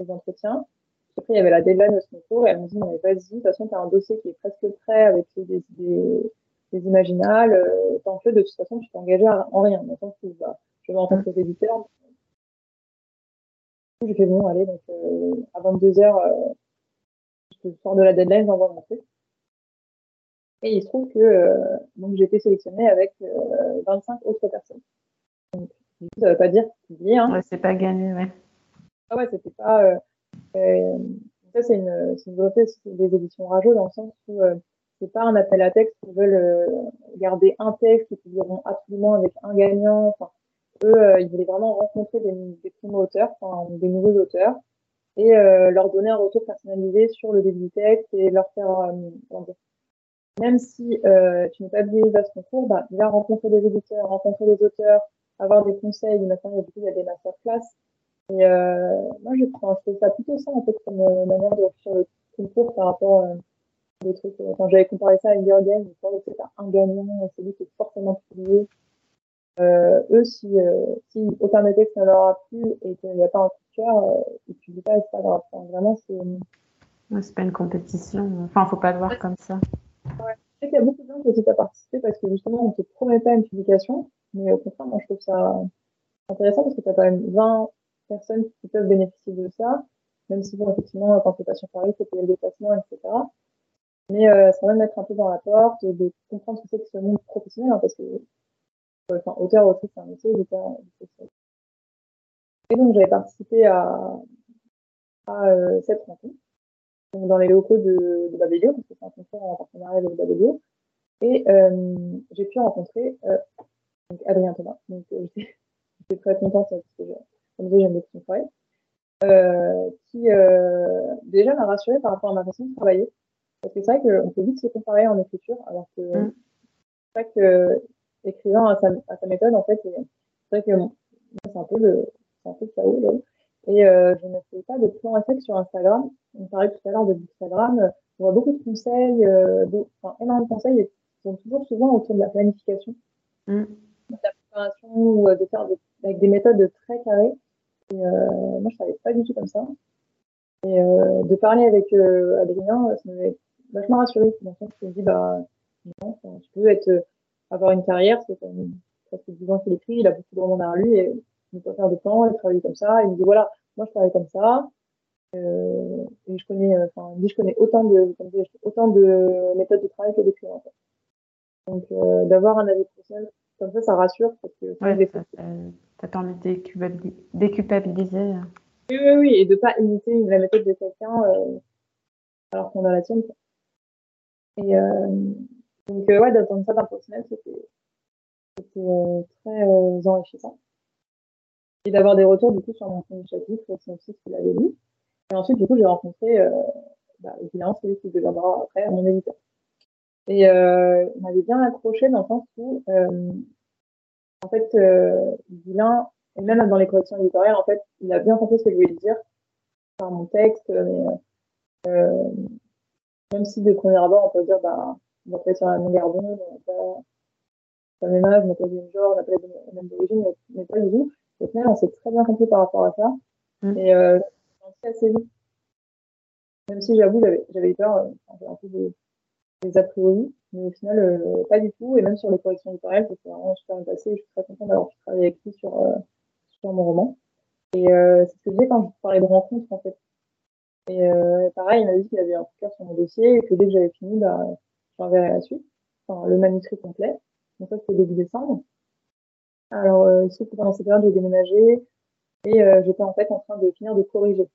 B: les entretiens. Après, il y avait la deadline de ce concours et elles m'ont dit, mais vas-y, de toute façon, tu as un dossier qui est presque prêt avec des, des, des imaginales, euh, t'en fais, de toute façon, tu t'es engagé en rien. Maintenant, tu vas, je vais rencontrer les éditeurs, j'ai fait bon, allez, donc à 22 heures, je sors de la deadline, j'envoie mon truc. Et il se trouve que euh, donc j'ai été sélectionnée avec euh, 25 autres personnes. Donc, ça veut pas dire publier. Hein.
A: Ouais, c'est pas gagné, ouais.
B: Ah ouais, c'était pas. Euh, euh, ça, c'est une, c'est une volonté des éditions Rajo dans le sens où euh, c'est pas un appel à texte qui veulent euh, garder un texte qui publieront absolument avec un gagnant. Enfin, eux, ils voulaient vraiment rencontrer des, des primo-auteurs, enfin, des nouveaux auteurs, et euh, leur donner un retour personnalisé sur le début du texte et leur faire, euh, même si euh, tu n'es pas biaisé à ce concours, bah, va rencontrer des éditeurs, rencontrer des auteurs, avoir des conseils. Maintenant, il y a, des masterclass. Et euh, moi, je, enfin, je trouve ça plutôt ça, en fait, comme euh, manière de réfléchir le concours par rapport euh, des trucs. Quand j'avais comparé ça à une Game, je crois que c'est un gagnant, celui qui est forcément publié. Euh, eux, si, euh, si aucun des textes ne leur a plu et qu'il n'y a pas un coup de cœur, euh, ils ne publient pas, c'est pas grave. Enfin, vraiment, c'est.
A: Ouais, c'est pas une compétition. Enfin, faut pas le voir comme ça.
B: Ouais. Je sais qu'il y a beaucoup de gens qui hésitent à participer parce que justement, on ne te promet pas une publication. Mais au contraire, moi, je trouve ça intéressant parce que tu as quand même 20 personnes qui peuvent bénéficier de ça. Même si, bon, effectivement, quand tu pas sur Paris, tu payer le déplacement, etc. Mais euh, ça va mettre un peu dans la porte, de comprendre ce que c'est que ce monde professionnel, hein, parce que enfin, auteur, autrice, c'est un métier, éditeur, Et donc, j'avais participé à, à euh, cette rencontre, donc dans les locaux de, de Babelio, parce que c'est un concours en partenariat avec Babelio. Et euh, j'ai pu rencontrer euh, donc Adrien Thomas. Donc, euh, j'étais (laughs) très contente parce que, comme je j'aime beaucoup son travail. Euh, qui euh, déjà m'a rassurée par rapport à ma façon de travailler. Parce que c'est vrai qu'on peut vite se comparer en écriture, alors que
A: Mm.
B: chaque euh, écrivain a sa, a sa méthode, en fait. C'est vrai que c'est un peu le, c'est un peu le chaos, là. Et euh, je ne fais pas de plan à sur Instagram. On parlait tout à l'heure de Instagram. On voit beaucoup de conseils, euh, de, enfin, énormément de conseils, et ils sont toujours souvent autour de la planification, mm. de la préparation ou de faire avec des méthodes très carrées. Et euh, moi, je ne savais pas du tout comme ça. Et euh, de parler avec euh, Adrien, ça m'avait vachement rassuré. Dans le sens où je me dis, bah, non, tu peux être, avoir une carrière, c'est comme presque 10 ans qu'il écrit, il a beaucoup de romans derrière lui, et il peut faire de temps, il travaille comme ça, il me dit, voilà, moi, je travaille comme ça, euh, et je connais, enfin, je connais autant de, autant de méthodes de travail que d'écrire, en fait. Donc, euh, d'avoir un avis professionnel comme ça, ça rassure parce que
A: ouais, ça, ça, permis de déculpabiliser.
B: Oui, oui, oui, et de pas imiter la méthode de quelqu'un euh, alors qu'on a la tienne. Et euh, donc, euh, ouais, d'attendre ça d'un professionnel, c'était euh, très euh, enrichissant. Et d'avoir des retours, du coup, sur mon premier chapitre, c'est aussi ce qu'il avait lu. Et ensuite, du coup, j'ai rencontré, euh, bah, évidemment, celui qui deviendra après mon éditeur. Et euh, il m'avait bien accroché dans le sens où, en fait, euh, et même dans les corrections éditoriales, en fait, il a bien compris ce que je voulais dire par mon texte, mais euh, même si de premier abord, on peut dire, bah, on travailler sur la même gardon, on n'a pas, pas le même âge, on n'a pas le même genre, on n'a pas la même origine, mais, pas du tout. Au final, on s'est très bien compris par rapport à ça. Mmh. Et euh, c'est assez vite. Même si j'avoue, j'avais peur, euh, j'avais un peu des, des a priori, mais au final, euh, pas du tout. Et même sur les corrections ça s'est vraiment super bien passé. Je suis très contente d'avoir pu travailler avec lui sur, euh, sur mon roman. Et euh, c'est ce que je disais quand je parlais de rencontres, en fait. Et euh, pareil, il m'a dit qu'il avait un coup de cœur sur mon dossier et que dès que j'avais fini, bah, j'enverrais la suite, enfin, le manuscrit complet. Donc ça, c'était début décembre. Alors, euh, il se trouve que pendant cette période, j'ai déménagé et euh, j'étais en fait en train de finir de corriger.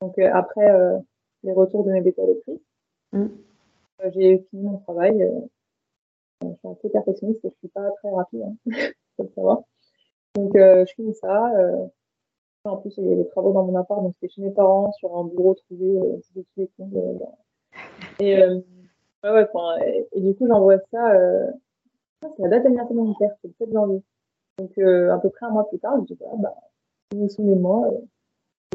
B: Donc, euh, après euh, les retours de mes bêta lectrices, mm. Euh, j'ai fini mon travail. Euh, je suis assez perfectionniste et je suis pas très rapide, hein, (laughs) faut le savoir. Donc, euh, je finis ça. en plus, il y a des travaux dans mon appart, donc c'était chez mes parents, sur un bureau trouvé, euh, et et, du coup, j'envoie ça. Euh, c'est la date d'anniversaire de mon c'est le 7 janvier. Donc, euh, à peu près un mois plus tard, je dis, ah, bah, vous vous moi, euh,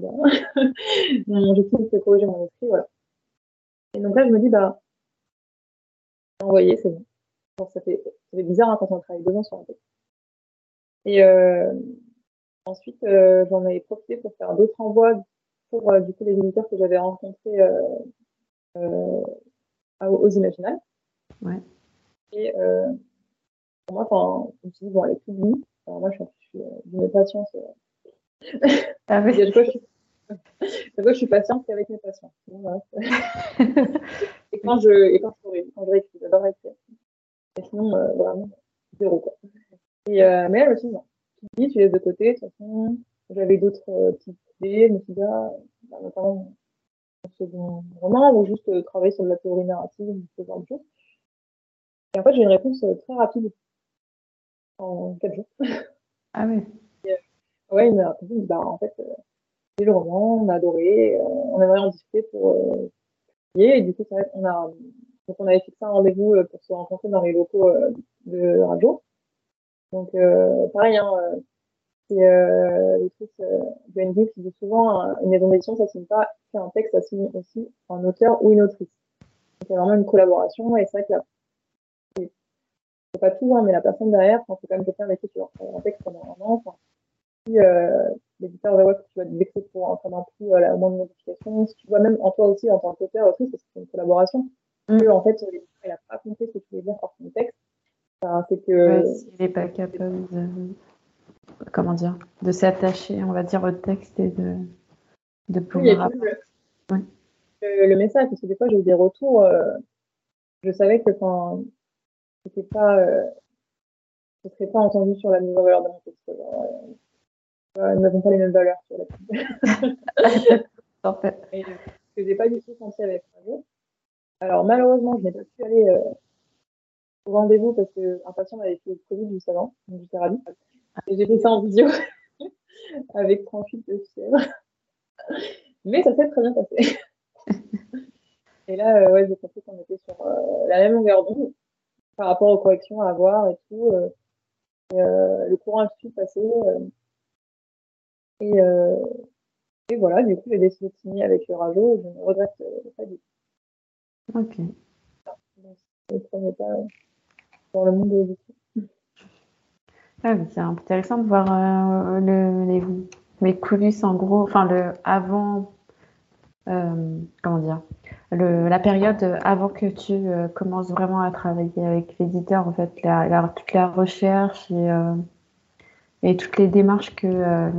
B: (laughs) mon objectif, c'est de corriger mon esprit, voilà. Et donc là, je me dis, bah, envoyé, c'est bon. ça, fait, ça fait bizarre hein, quand on travaille deux ans sur un texte. Et euh, ensuite, euh, j'en avais profité pour faire d'autres envois pour euh, du coup les éditeurs que j'avais rencontrés euh, euh, aux Imaginales.
A: Ouais.
B: Et euh, pour moi, enfin, je me suis dit, bon, allez, publie. Alors moi, je suis, d'une patience.
A: Ah oui.
B: je suis, je suis patiente qu'avec mes patients. Voilà. (laughs) et quand je, et quand je, quand je réécris, j'adore écrire. Et sinon, euh, vraiment, zéro, quoi. Et, euh, mais elle aussi, non. Tu dis, tu laisses de côté, de toute façon, j'avais d'autres euh, petites idées, je me suis dit, ah, bah, notamment, second roman, ou juste euh, travailler sur de la théorie narrative, ce genre de choses. Et en fait, j'ai une réponse euh, très rapide, en quatre jours.
A: Ah oui. (laughs)
B: Et, euh, ouais, une réponse, bah, en fait, c'est le roman, on a adoré, on aimerait en discuter pour et du coup, qu'on a, donc on avait fixé un rendez-vous pour se rencontrer dans les locaux de radio. Donc, euh, pareil, hein, c'est euh, l'autrice euh, qui dit souvent une maison d'édition, ça signe pas qu'un texte, ça signe aussi un auteur ou une autrice. Donc, il y a vraiment une collaboration et c'est vrai que la, c'est pas tout, hein, mais la personne derrière, quand c'est quand même quelqu'un avec qui tu vas un texte pendant un an, enfin, si euh, l'éditeur voit que tu vas vexer pour un plus à la moindre modification, si tu vois même en toi aussi en tant qu'auteur aussi, parce que c'est une collaboration, mm. que en fait il n'a pas compris ce que tu voulais dire par son texte, enfin, c'est que
A: ouais, s'il n'est pas capable de comment dire de s'attacher, on va dire, au texte et de de pouvoir.
B: Oui, le, ouais. le, le, message, parce que des fois j'ai eu des retours, euh, je savais que quand c'était pas euh, ce serait pas entendu sur la mise en valeur de mon texte. Euh, euh, nous n'avons pas les mêmes valeurs sur la (laughs) (laughs)
A: Parfait.
B: Et, ce que j'ai pas du tout senti avec Rajo. Alors malheureusement, je n'ai pas pu aller euh, au rendez-vous parce qu'un patient m'avait fait le Covid juste avant, donc j'étais ravie. J'ai fait ça en vidéo (laughs) avec 38 de fièvre. Mais ça s'est très bien passé. (laughs) et là, euh, ouais, j'ai compris qu'on était sur euh, la même longueur d'onde par rapport aux corrections à avoir et tout. Euh, et, euh, le courant a su passer. Euh, et, euh, et voilà, du coup, j'ai décidé de signer avec le Rajo. Je ne regrette pas du tout.
A: Ok.
B: C'est le premier pas dans le monde de l'édition.
A: Ah, c'est intéressant de voir euh, le, les, coulisses en gros, enfin le avant, euh, comment dire, le, la période avant que tu euh, commences vraiment à travailler avec l'éditeur, en fait, la, la, toute la recherche et, euh, et toutes les démarches que, euh,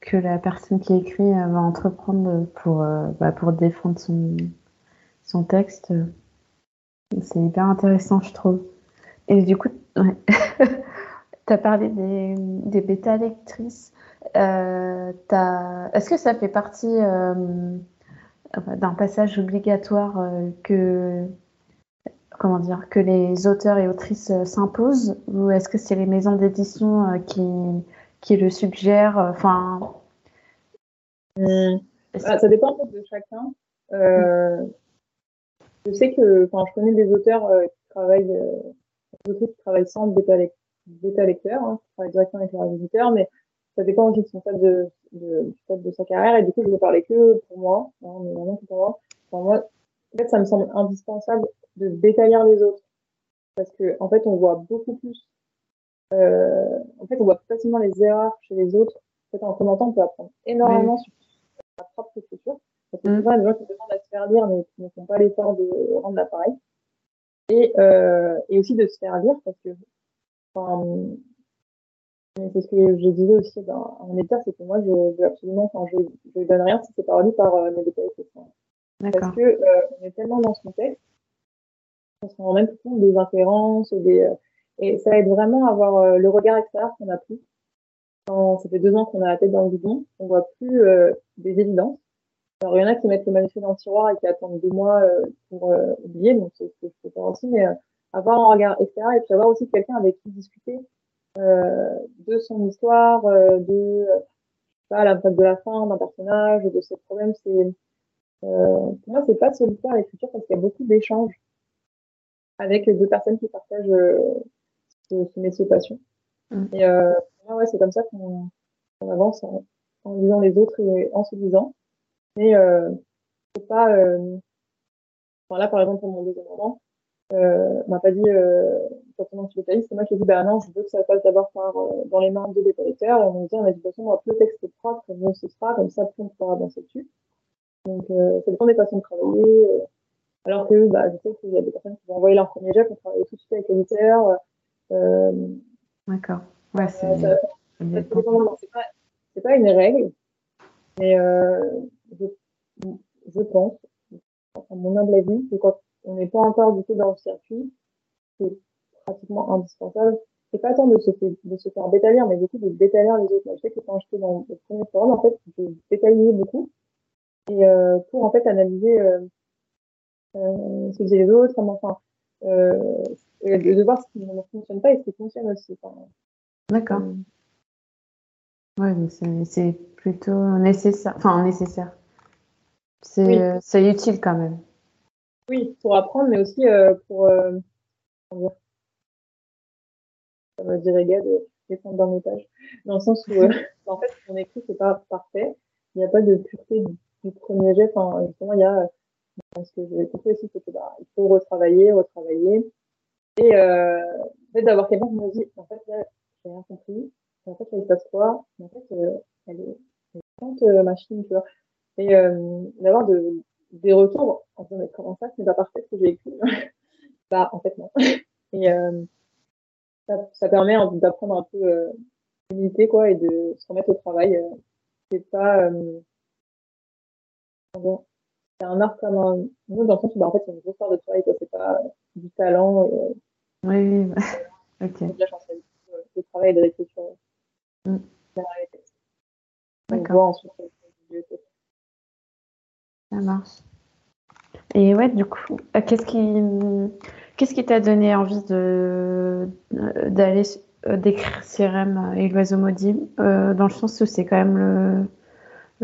A: que la personne qui écrit va entreprendre pour, bah, pour défendre son, son texte. C'est hyper intéressant, je trouve. Et du coup, ouais. (laughs) Tu as parlé des, des bêta lectrices. Euh, Est-ce que ça fait partie euh, d'un passage obligatoire euh, que, comment dire, que les auteurs et autrices s'imposent? Ou est-ce que c'est les maisons d'édition qui, qui le suggèrent? Enfin,
B: mmh. ah, Ça dépend de chacun. Mmh. Je sais que enfin, je connais des auteurs qui travaillent, qui travaillent sans bêta lectrice bêta lecteur, hein, qui travaille directement avec leur éditeur, mais ça dépend aussi de son stade de, de, de sa carrière. Et du coup, je vais parler que pour moi, hein, mais vraiment que pour moi. En fait, ça me semble indispensable de détailler les autres. Parce que, en fait, on voit beaucoup plus, euh, en fait, on voit plus facilement les erreurs chez les autres. En fait, en commentant, on peut apprendre énormément sur sa propre écriture. Parce que souvent, il y a des gens qui demandent à se faire lire, mais qui ne font pas l'effort de rendre l'appareil. Et, euh, et aussi de se faire lire, parce que c'est ce que je disais aussi dans, mon éditeur, c'est que moi, je veux absolument, enfin, je, je donne rien si c'est pas par euh, mes détails. Parce que euh, on est tellement dans son texte, on se rend même compte des inférences, des, euh, et ça aide vraiment à avoir euh, le regard extérieur qu'on a plus. Quand ça fait deux ans qu'on a la tête dans le bidon, on voit plus euh, des évidences. Alors, il y en a qui mettent le manuscrit dans le tiroir et qui attendent deux mois pour oublier, donc c'est ce que je peux faire aussi, mais avoir un regard extérieur et puis avoir aussi quelqu'un avec qui discuter euh, de son histoire, euh, de pas la de la fin d'un personnage, de ses problèmes. C'est euh, pour moi c'est pas solitaire l'écriture parce qu'il y a beaucoup d'échanges avec deux personnes qui partagent euh, ce, ce, métier passion. Mmh. Et euh, ouais c'est comme ça qu'on qu avance en, en, lisant les autres et en se disant. Mais euh, c'est pas euh, enfin, là par exemple pour mon deuxième roman euh, m'a pas dit euh, forcément tu c'est moi qui ai dit bah non je veux que ça passe d'abord par euh, dans les mains de l'éditeur et on me dit on a dit de toute façon plus le texte est propre mieux ce sera comme ça plus on pourra avancer dessus. Donc euh, ça dépend des façons de travailler euh, alors que bah je sais qu'il y a des personnes qui vont envoyer leur premier jet pour travailler tout de suite avec l'éditeur
A: euh, d'accord. Ouais c'est
B: c'est pas c'est pas une règle mais je, je pense à mon humble avis que quand on n'est pas encore du tout dans le circuit, c'est pratiquement indispensable. C'est pas tant de se, faire, de se faire détailler, mais beaucoup de détailler les autres. Je sais que quand j'étais dans le premier forum, en fait, je détaillais beaucoup. Et euh, pour en fait analyser euh, euh, ce que faisaient les autres, enfin, euh, de, de, voir ce qui ne fonctionne pas et ce qui fonctionne aussi. Enfin,
A: D'accord. Ouais, c'est plutôt nécessaire. Enfin, nécessaire. C'est oui. utile quand même.
B: Oui, pour apprendre, mais aussi euh, pour euh, comment dire, ça me dirait gars de descendre dans mes pages, dans le sens où euh, (laughs) en fait mon écrit c'est pas parfait, il n'y a pas de pureté du, premier jet. Enfin justement il y a ce que j'ai compris aussi c'est que bah, il faut retravailler, retravailler. Et euh, en fait d'avoir quelqu'un qui me dit en fait là j'ai rien compris, en fait là il se passe quoi, en fait euh, elle est, elle est euh, machine tu vois. Et euh, d'avoir de des retours en disant mais comment ça, c'est pas parfait ce que j'ai écrit. (laughs) bah en fait non. (laughs) Et euh, ça, ça, permet d'apprendre un peu euh, l'unité quoi et de se remettre au travail. Euh, c'est pas euh, c'est un art comme un autre dans le sens où bah, en fait c'est une grosse part de travail quoi. C'est pas euh, du talent. Et, euh,
A: oui, oui. (laughs) ok.
B: De la chance, de travail et de l'écriture.
A: Mm.
B: D'accord.
A: Ça marche. Et ouais, du coup, euh, qu'est-ce qui qu'est-ce qui t'a donné envie de d'aller euh, d'écrire CRM et l'oiseau maudit? Euh, dans le sens où c'est quand même le,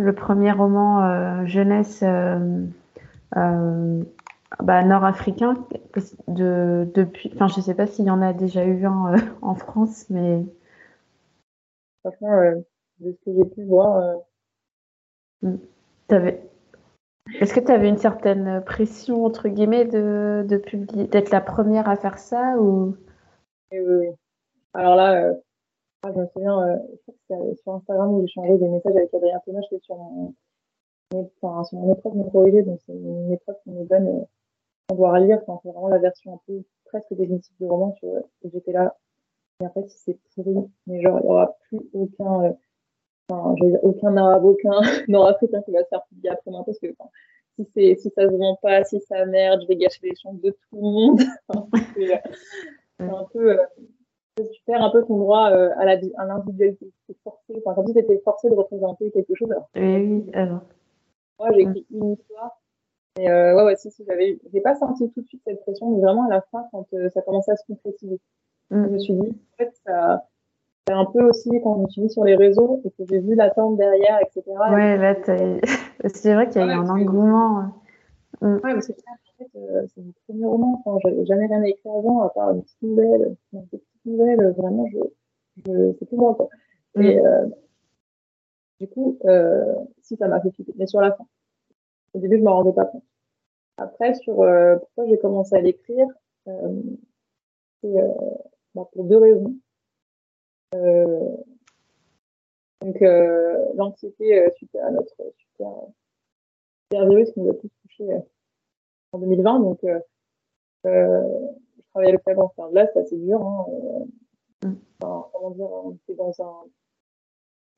A: le premier roman euh, jeunesse euh, euh, bah, nord-africain de depuis enfin je sais pas s'il y en a déjà eu un en France mais
B: franchement de ce que j'ai pu voir
A: Mm. Est-ce que tu avais une certaine pression, entre guillemets, de, de publier, d'être la première à faire ça ou...
B: Oui, oui, oui. Alors là, euh, ah, je me souviens, euh, je sur Instagram où j'ai changé des messages avec Adrien Thomas, j'étais sur mon, enfin, sur mon épreuve non corrigée, donc c'est une épreuve qu'on nous donne, euh, on doit relire, enfin, c'est vraiment la version un peu presque définitive du roman, j'étais là, et en fait, c'est pourri, mais genre, il n'y aura plus aucun, euh, enfin, je veux dire, aucun arabe, aucun (laughs) nord-africain qui va se faire publier après moi, parce que, enfin, si c'est, si ça se vend pas, si ça merde, je vais gâcher les chances de tout le monde. (laughs) (laughs) c'est, un peu, tu perds un peu ton droit euh, à la à l'individualité. C'est forcé, enfin, comme si tu étais forcé de représenter quelque chose. Alors,
A: oui, alors.
B: Moi, j'ai écrit une histoire. Et euh, ouais, ouais, si, si, j'avais, j'ai pas senti tout de suite cette pression, mais vraiment à la fin, quand euh, ça commençait à se concrétiser. Mm. Je me suis dit, en fait, ça, c'est un peu aussi quand je me suis mis sur les réseaux et que j'ai vu l'attente derrière, etc.
A: Ouais, là, (laughs) c'est vrai qu'il y a eu un engouement.
B: Mm. Ouais, mais c'est en fait, euh, c'est mon premier roman. Enfin, j'avais jamais rien écrit avant, à part une petite nouvelle, une petite nouvelle. Vraiment, je, je c'est tout moi, quoi. Mm. Et euh, du coup, euh, si ça m'a fait flipper, mais sur la fin. Au début, je m'en rendais pas compte. Après, sur euh, pourquoi j'ai commencé à l'écrire, euh, c'est euh, bah, pour deux raisons. Euh, donc, l'anxiété suite à notre super, super virus qui nous a tous touchés en 2020. Donc, euh, euh, je travaillais à l'hôpital cancer de là, c'est assez dur. Hein, euh, mm. enfin, comment dire, on était dans un.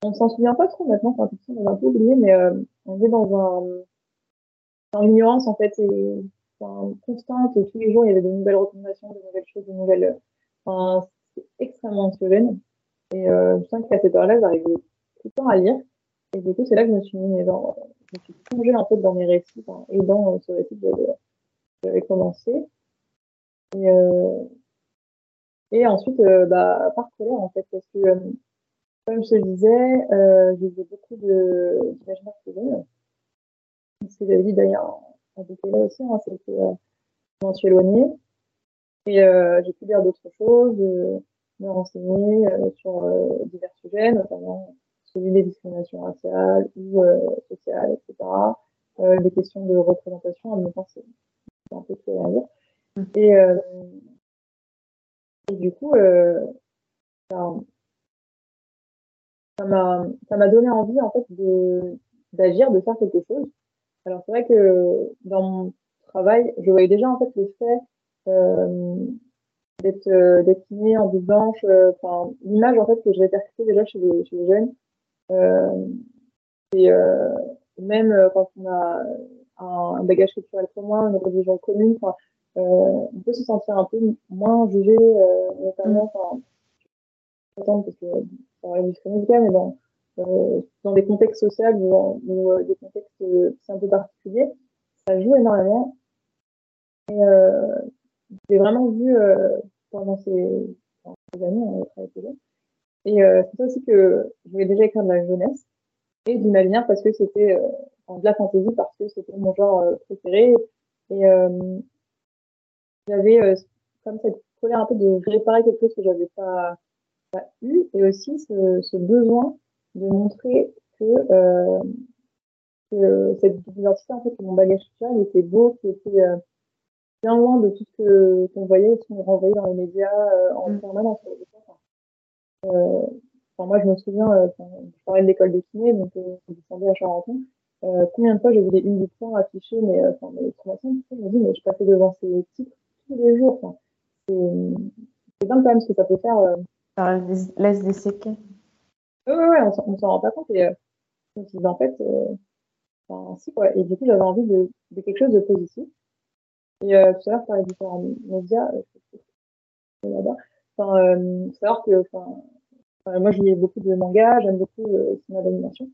B: On s'en souvient pas trop maintenant, enfin, on a un peu oublié, mais euh, on est dans un. Dans l'ignorance, en fait, et enfin, constante. Tous les jours, il y avait de nouvelles recommandations, de nouvelles choses, de nouvelles. Enfin, c'est extrêmement anxiogène. Et euh, je sens qu'à cette heure-là, j'arrivais tout le temps à lire. Et du coup, c'est là que je me suis mis dans, je me suis plongée un peu dans mes récits, et dans ce récit que j'avais commencé. Et, euh, et ensuite, euh, bah, par colère, en fait, parce que, euh, comme je te disais, euh, j'ai beaucoup d'imaginaire féminin. Ce que j'avais dit d'ailleurs en là aussi, hein, c'est que euh, je m'en suis éloignée. Et euh, j'ai pu lire d'autres choses, me renseigner sur divers sujets, notamment celui des discriminations raciales ou sociales, etc. des questions de représentation, en même temps, c'est un peu tout à dire. Mm. Et, euh, et du coup, euh, ça m'a ça m'a donné envie en fait de d'agir, de faire quelque chose. Alors c'est vrai que dans mon travail, je voyais déjà en fait le fait euh, d'être euh, en blanche, euh, enfin l'image en fait que je répercutais déjà chez les, chez les jeunes. Euh, et même quand on a un, bagage culturel commun, une religion commune, euh, on peut se sentir un peu moins jugé, euh, notamment, parce que ça va médical, mais dans, euh, dans des contextes sociaux ou, ou euh, des contextes euh, un peu particuliers, ça joue énormément. Et euh, j'ai vraiment vu euh, pendant ces, pendant ces années, on travaillé Et euh, c'est ça aussi que je voulais déjà écrire de la jeunesse et d'imaginaire parce que c'était euh, de la fantaisie parce que c'était mon genre préféré. Et j'avais comme cette colère un peu de réparer quelque chose que j'avais pas, pas eu et aussi ce, ce besoin de montrer que, euh, que cette identité, en fait, que mon bagage social était beau, qui était euh, bien loin de tout ce que qu'on voyait et ce qu'on renvoyait dans les médias euh, en mm. permanence. Euh, enfin, moi, je me souviens, euh, je parlais de l'école de kiné, donc euh, je descendais à Charenton. Euh, combien de fois j'ai vu des une du point affichées, mais euh, enfin, mes formations, je me dis, mais je passais devant ces titres tous les jours. Enfin, c'est dingue quand même ce que ça peut faire. Euh...
A: Ça laisse des séquelles.
B: Ouais, ouais, ouais, on s'en rend pas compte. Et euh, je me suis dit, en fait, euh, enfin, si, quoi. Et du coup, j'avais envie de, de quelque chose de positif. Et euh, tout à l'heure, par les différents médias, euh, là-bas, enfin, euh, savoir que, enfin, moi, je lis beaucoup de mangas, j'aime beaucoup le cinéma d'animation.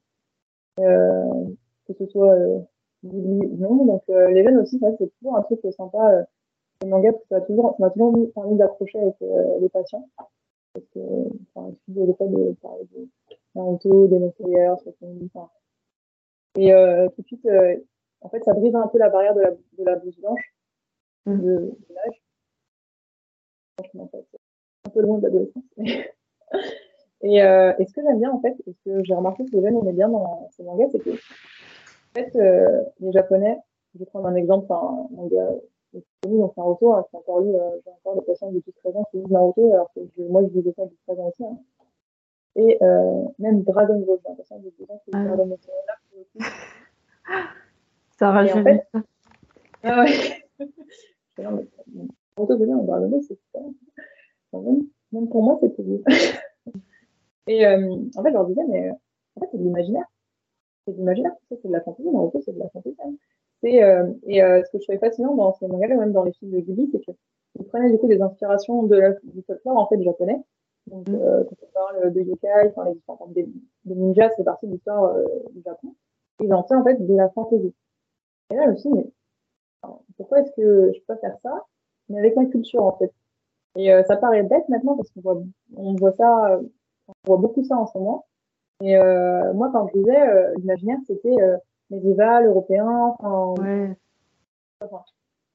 B: Que ce soit euh, non. Donc les jeunes aussi, c'est toujours un truc sympa. Les mangas, ça m'a toujours, ça toujours permis d'accrocher avec euh, les patients. Parce que, enfin, il suffit des de parler de Naruto, des Slayer, enfin. Et euh, tout de suite, euh, en fait, ça brise un peu la barrière de la, de la blouse blanche. De, de l'âge. Franchement, c'est un peu loin de l'adolescence. (laughs) Et, euh, et, ce que j'aime bien, en fait, et ce que j'ai remarqué que les jeunes aimaient bien dans ces mangas, c'est que fait, euh, les Japonais, je vais prendre un exemple, un manga connu, donc Naruto, hein, c'est encore lu, euh, j'ai encore des patients depuis 13 ans qui lisent Naruto, alors que je, moi, je lisais ça depuis 13 ans aussi. Hein. Et euh, même Dragon Ball, j'ai l'impression que j'ai qui lisent Dragon Ball.
A: Ça rajoute. En fait,
B: ah ouais. (laughs) Super. Même, pour moi, c'était. (laughs) Et euh, en fait, je leur disais, mais en fait, c'est de l'imaginaire. C'est de l'imaginaire, c'est de la fantaisie. Naruto, c'est de la fantaisie. Euh, et euh, ce que je trouvais fascinant dans ces mangas, même dans les films de Ghibli, c'est qu'ils prenaient du coup des inspirations de la, du folklore en fait japonais. Donc, mm. euh, quand on parle de yokai, enfin, les histoires des, des ninjas, c'est partie de l'histoire euh, du Japon. Ils en fait en fait de la fantaisie. Et là, je me suis dit, mais pourquoi est-ce que je peux faire ça, mais avec ma culture en fait Et euh, ça paraît bête maintenant parce qu'on voit, on voit ça, on voit beaucoup ça en ce moment. Et euh, moi, quand je disais, euh, l'imaginaire, c'était euh, médiéval, européen, enfin. Ouais. Enfin,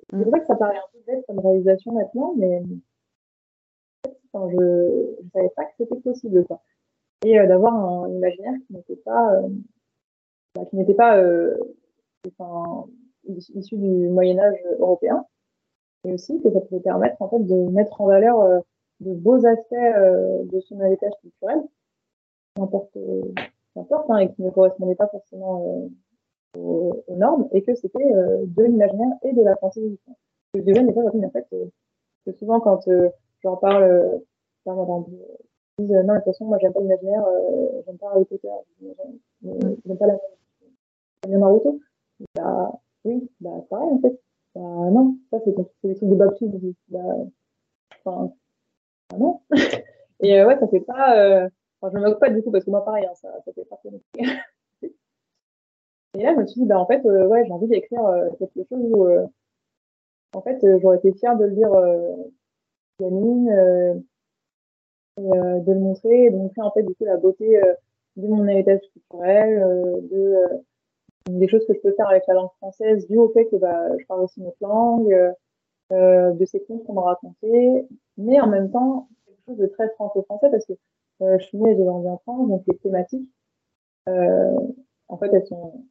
B: c'est vrai que ça paraît un peu bête comme réalisation maintenant, mais enfin, je ne savais pas que c'était possible. Quoi. Et euh, d'avoir un imaginaire qui n'était pas, euh, bah, qui n'était pas euh, enfin, issu du Moyen Âge européen, et aussi que ça pouvait permettre en fait de mettre en valeur euh, de beaux aspects euh, de son héritage culturel n'importe n'importe hein, et qui ne correspondait pas forcément euh, aux, normes et que c'était euh, de l'imaginaire et de la fantaisie. Que déjà n'est pas en fait euh, que souvent quand euh, j'en parle euh, dans ils disent non de toute façon moi j'aime pas l'imaginaire euh, j'aime pas Harry Potter j'aime pas la j'aime bien Naruto oui bah pareil en fait. Bah non ça c'est des trucs de Babsu bah enfin bah, non. (laughs) Et euh, ouais ça fait pas euh, Enfin, je me moque pas du coup parce que moi pareil, hein, ça, ça fait partie de (laughs) Et là, je me suis dit, bah en fait, euh, ouais, j'ai envie d'écrire euh, quelque chose où, en fait, j'aurais été fière de le euh, et, de le montrer, de montrer en fait du coup la beauté de mon héritage culturel, de des choses que je peux faire avec la langue française, dû au fait que bah, je parle aussi notre langue, de ces contes qu'on m'a racontés, mais en même temps quelque chose de très franco-français parce que euh, je suis née et j'ai grandi en France, donc les thématiques, euh, en fait, elles sont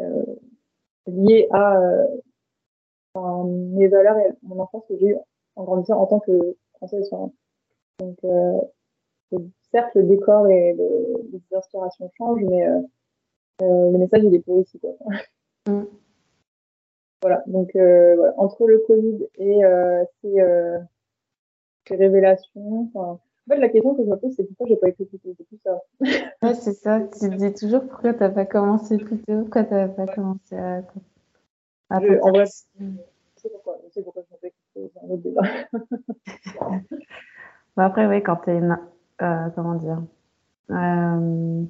B: euh, liées à euh, mes valeurs et mon enfance que j'ai eu en grandissant en tant que française. Donc, euh, certes, le décor et le, les inspirations changent, mais euh, euh, le message il est pour ici. Quoi. Mm. Voilà, donc euh, voilà. entre le Covid et euh, ces, euh, ces révélations, en fait, la question que je me pose, c'est pourquoi j'ai pas écrit plus tôt. C'est tout ça. (laughs)
A: ouais, c'est ça. Tu te dis toujours pourquoi t'as pas commencé plus tôt, pourquoi t'as pas commencé à.
B: à je, en vrai, sais pourquoi. Je sais pourquoi je m'en C'est un autre débat. (laughs)
A: bon, après, oui, quand t'es. Euh, comment dire euh,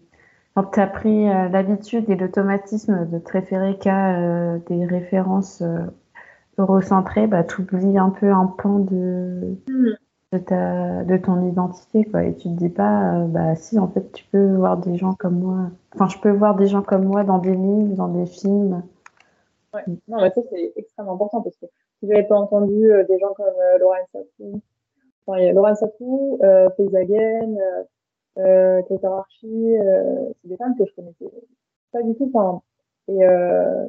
A: Quand t'as pris euh, l'habitude et l'automatisme de te référer qu'à euh, des références euh, eurocentrées, bah, t'oublies un peu un pan de. De, ton identité, quoi. Et tu te dis pas, bah si, en fait, tu peux voir des gens comme moi. Enfin, je peux voir des gens comme moi dans des livres, dans des films.
B: Ouais. Non, mais ça, c'est extrêmement important parce que si j'avais pas entendu des gens comme euh, Laurent Safou, enfin, Laurent Safou, euh, euh, Clara euh, Archie, euh, c'est des femmes que je connaissais pas du tout. Enfin, et euh,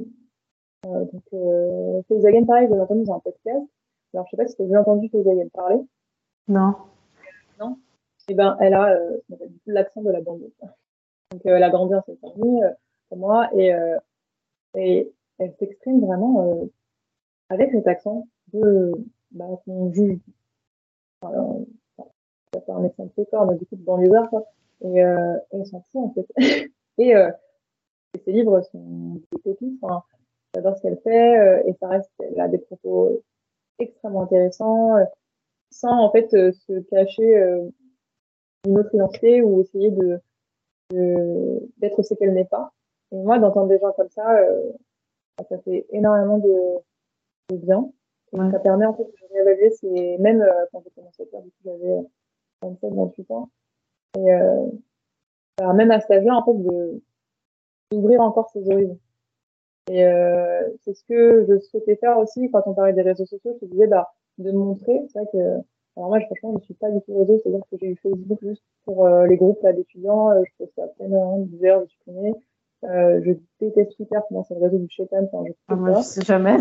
B: euh, donc, euh, Faizagen, pareil, je l'ai entendu dans un podcast. Alors, je sais pas si tu as déjà entendu Faizagen parler.
A: Non.
B: Non. Eh ben, elle a euh, l'accent de la banlieue. Donc, euh, elle a grandi en famille, euh, comme moi, et, euh, et elle s'exprime vraiment euh, avec cet accent de bah, qu'on juge. Enfin, ça fait un accent de corps, mais du coup de banlieusard, quoi. Et, euh, et elle s'en fout, en fait. (laughs) et, euh, et ses livres sont des copies. Enfin, j'adore ce qu'elle fait, euh, et ça reste, elle a des propos extrêmement intéressants. Euh, sans en fait euh, se cacher euh, une autre identité ou essayer de d'être ce qu'elle n'est pas. Et moi, d'entendre des gens comme ça, euh, ça fait énormément de, de bien. Ouais. ça permet en fait de réévaluer c'est même euh, quand j'ai commencé à faire, du coup j'avais 27, 28 ans. Et euh, bah, même à cet âge-là, en fait, de d'ouvrir encore ses horizons. Et euh, c'est ce que je souhaitais faire aussi quand on parlait des réseaux sociaux. Je disais, bah, de montrer. C'est vrai que, alors moi, franchement, je ne suis pas du tout réseau, c'est-à-dire que j'ai eu Facebook juste pour euh, les groupes d'étudiants, euh, je poste à peine un, 10 heures, je supprimé. Euh, je déteste Twitter, moi c'est le réseau du chétan. Enfin, je
A: ah, moi, je sais jamais.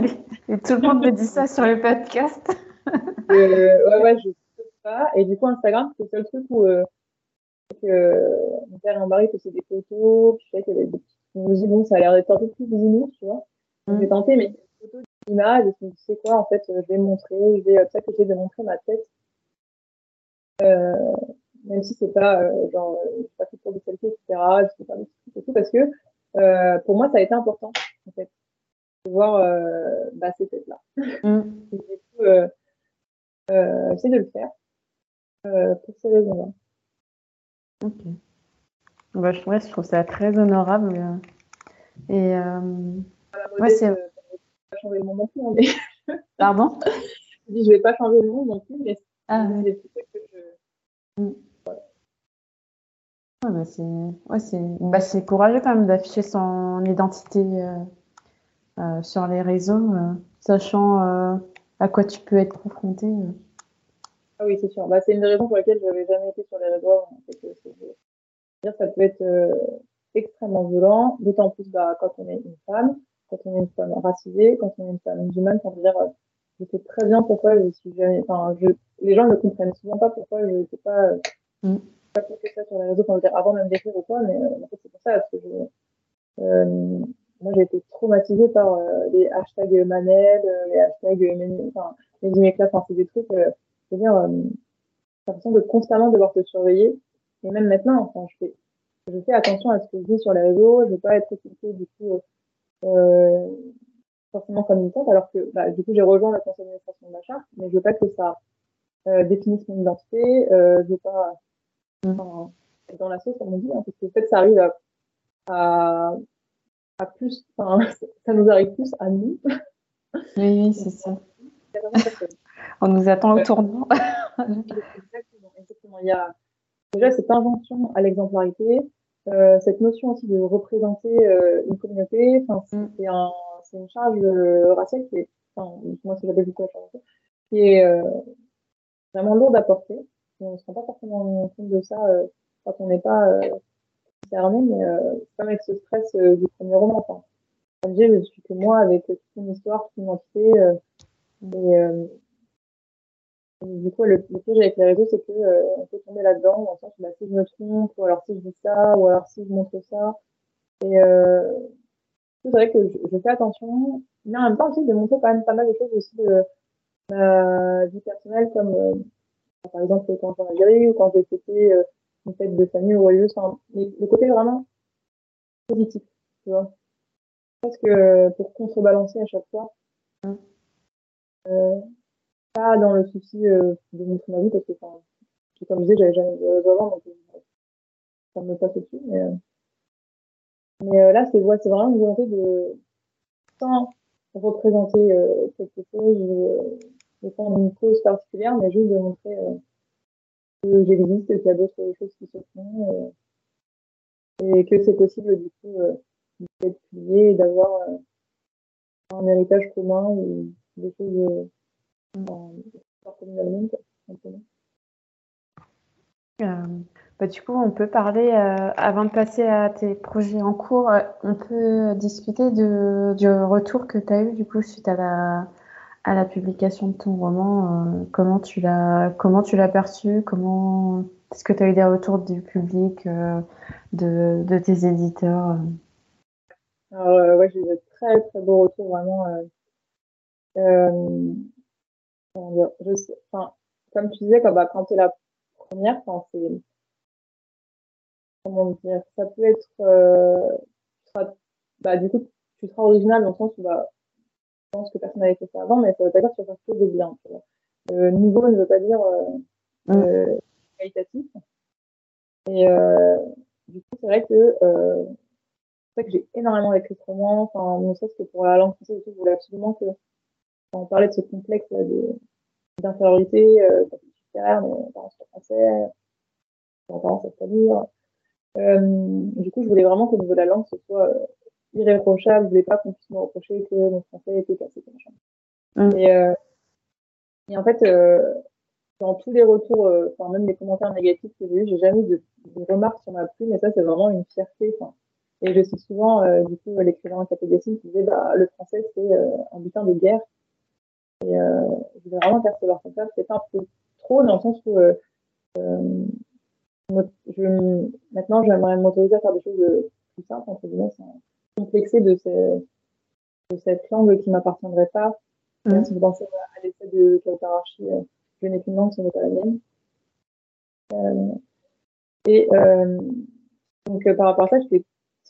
A: Et (laughs) tout le monde me dit ça sur le podcast.
B: euh, ouais, ouais, je pas. Et du coup, Instagram, c'est le seul truc où euh, que mon père et mon mari faisaient des photos. Puis je sais qu'il y avait des petites. Je me dis, bon, ça a l'air d'être un peu plus bisounours, tu vois. Mm. J'ai tenté, mais des photos d'image. Et je me dis, c'est quoi, en fait, je vais montrer. Je vais, ça que j'ai de montrer ma tête. Euh, même si c'est pas euh, genre je sais pas fait pour des selfies etc je sais pas des trucs et tout parce que euh, pour moi ça a été important en fait de voir euh, bah, ces têtes là mm. (laughs) du coup euh, euh, j'essaie de le faire euh, pour ces raisons là
A: ok bah, je, ouais, je trouve ça très honorable et euh,
B: ouais, c'est pas changer le monde non plus hein, mais (laughs)
A: pardon?
B: Je dis je vais pas changer le monde non plus mais
A: ah,
B: c'est ouais. que je
A: mm. Ouais, bah c'est ouais, c'est bah, c'est courageux quand même d'afficher son identité euh, euh, sur les réseaux, euh, sachant euh, à quoi tu peux être confronté.
B: Ah oui, c'est sûr. Bah, c'est une des raisons pour lesquelles j'avais jamais été sur les réseaux avant. C'est que c'est- ça peut être euh, extrêmement violent, d'autant plus bah, quand on est une femme, quand on est une femme racisée, quand on est une femme musulmane. Je veux dire, euh, je sais très bien pourquoi je suis jamais. Enfin, je... les gens ne comprennent souvent pas pourquoi je n'étais pas. euh,
A: Mm.
B: pas fait ça sur les réseaux, enfin, je veux dire, avant même d'écrire ou quoi, mais euh, en fait, c'est pour ça, parce que je, euh, moi, j'ai été traumatisée par euh, les hashtags Manel, les hashtags Meni- enfin, Mekla, enfin, c'est des trucs, euh, je veux dire, euh, l'impression de constamment devoir te surveiller. Et même maintenant, enfin, je fais, je fais attention à ce que je dis sur les réseaux, je veux pas être écoutée, du coup, euh, forcément comme militante, alors que, bah, du coup, j'ai rejoint la conseil d'administration de la charte, mais je veux pas que ça euh, définisse mon identité, euh, je veux pas,
A: Mm.
B: enfin, être dans la sauce, comme on dit, hein, parce que peut-être ça arrive à, à, à plus, enfin, (laughs) ça nous arrive plus à nous.
A: Oui, oui, c'est ça. (laughs) On nous attend au tournant. (laughs)
B: Exactement, exactement. Il y a déjà cette injonction à l'exemplarité, euh, cette notion aussi de représenter euh, une communauté. Enfin,
A: Mm.
B: c'est un, c'est une charge euh, raciale qui est, enfin, moi c'est j'appelle beaucoup la charge qui est euh, vraiment lourde à porter. On ne se rend pas forcément compte de ça quand on n'est pas concerné, mais c'est comme avec ce stress du premier roman. Enfin, comme je dis, je suis que moi avec toute une histoire, toute une et du coup, le, le piège avec les réseaux, c'est que euh, on peut tomber là-dedans, dans le sens où bah, si je me trompe, ou alors si je dis ça, ou alors si je montre ça. Et euh, c'est vrai que je, je fais attention, mais en même temps aussi de montrer quand même pas mal de choses aussi de ma vie personnelle, comme euh, par exemple quand j'en Algérie ou quand j'ai fêté euh, une fête de famille ou religieuse, enfin, mais le côté vraiment positif, tu vois. Parce que pour contrebalancer à chaque fois,
A: Mm.
B: euh, dans le souci euh, de montrer ma vie, parce que, comme je disais, j'avais jamais de avant, donc euh, ça me passe au-dessus. Mais, euh, mais là, c'est vraiment une volonté de, sans représenter quelque chose, euh, défendre une cause particulière, mais juste de montrer que j'existe, qu'il y a d'autres choses qui se font, et que c'est possible, du coup, d'être plié et d'avoir un héritage commun ou des choses
A: bah, du coup, on peut parler, euh, avant de passer à tes projets en cours, euh, on peut discuter de, du retour que tu as eu du coup suite à la, à la publication de ton roman. euh, comment tu l'as, perçu? Comment est-ce que tu as eu des retours du public, euh, de, de tes éditeurs euh?
B: Alors, euh, ouais, j'ai eu de très, très beaux retours, vraiment. Comment dire, je sais, enfin, comme tu disais, quand, bah, quand tu es la première, enfin, c'est, comment dire, ça peut être, euh, tu seras, bah, du coup, tu seras original dans le sens où, bah, je pense que personne n'avait fait ça avant, mais ça veut pas dire que tu vas faire quelque chose de bien, tu vois. Euh, niveau ne veut pas dire, euh,
A: Mm.
B: euh, qualitatif. Et, euh, du coup, c'est vrai que, euh, c'est vrai que j'ai énormément écrit ce roman, enfin, ne serait-ce que pour la langue française et tout, je voulais absolument que, on parlait de ce complexe là de, d'infériorité, euh, littéraire, mais en parlant sur français, en parlant sur lire. Euh, du coup, je voulais vraiment qu'au niveau de la langue, ce soit euh, irréprochable, je voulais pas qu'on puisse me reprocher que mon français était cassé, machin.
A: Mm.
B: Et, euh, et en fait, euh, dans tous les retours, euh, enfin, même les commentaires négatifs que j'ai eu, j'ai jamais eu de, de remarques sur ma plume, et ça, c'est vraiment une fierté, enfin, Et je cite souvent, euh, du coup, l'écrivain Capet-Gassine qui disait, bah, le français, c'est un butin de guerre. Et je voulais vraiment percevoir comme ça. C'est un peu trop dans le sens où je, maintenant, j'aimerais m'autoriser à faire des choses plus simples, entre guillemets, sans complexer de, de cette langue qui m'appartiendrait pas. Mmh. Si vous pensez à l'essai de Kautararchi, je n'ai qu'une langue, ce n'est pas la mienne. Euh, et euh, donc, euh, par rapport à ça, j'étais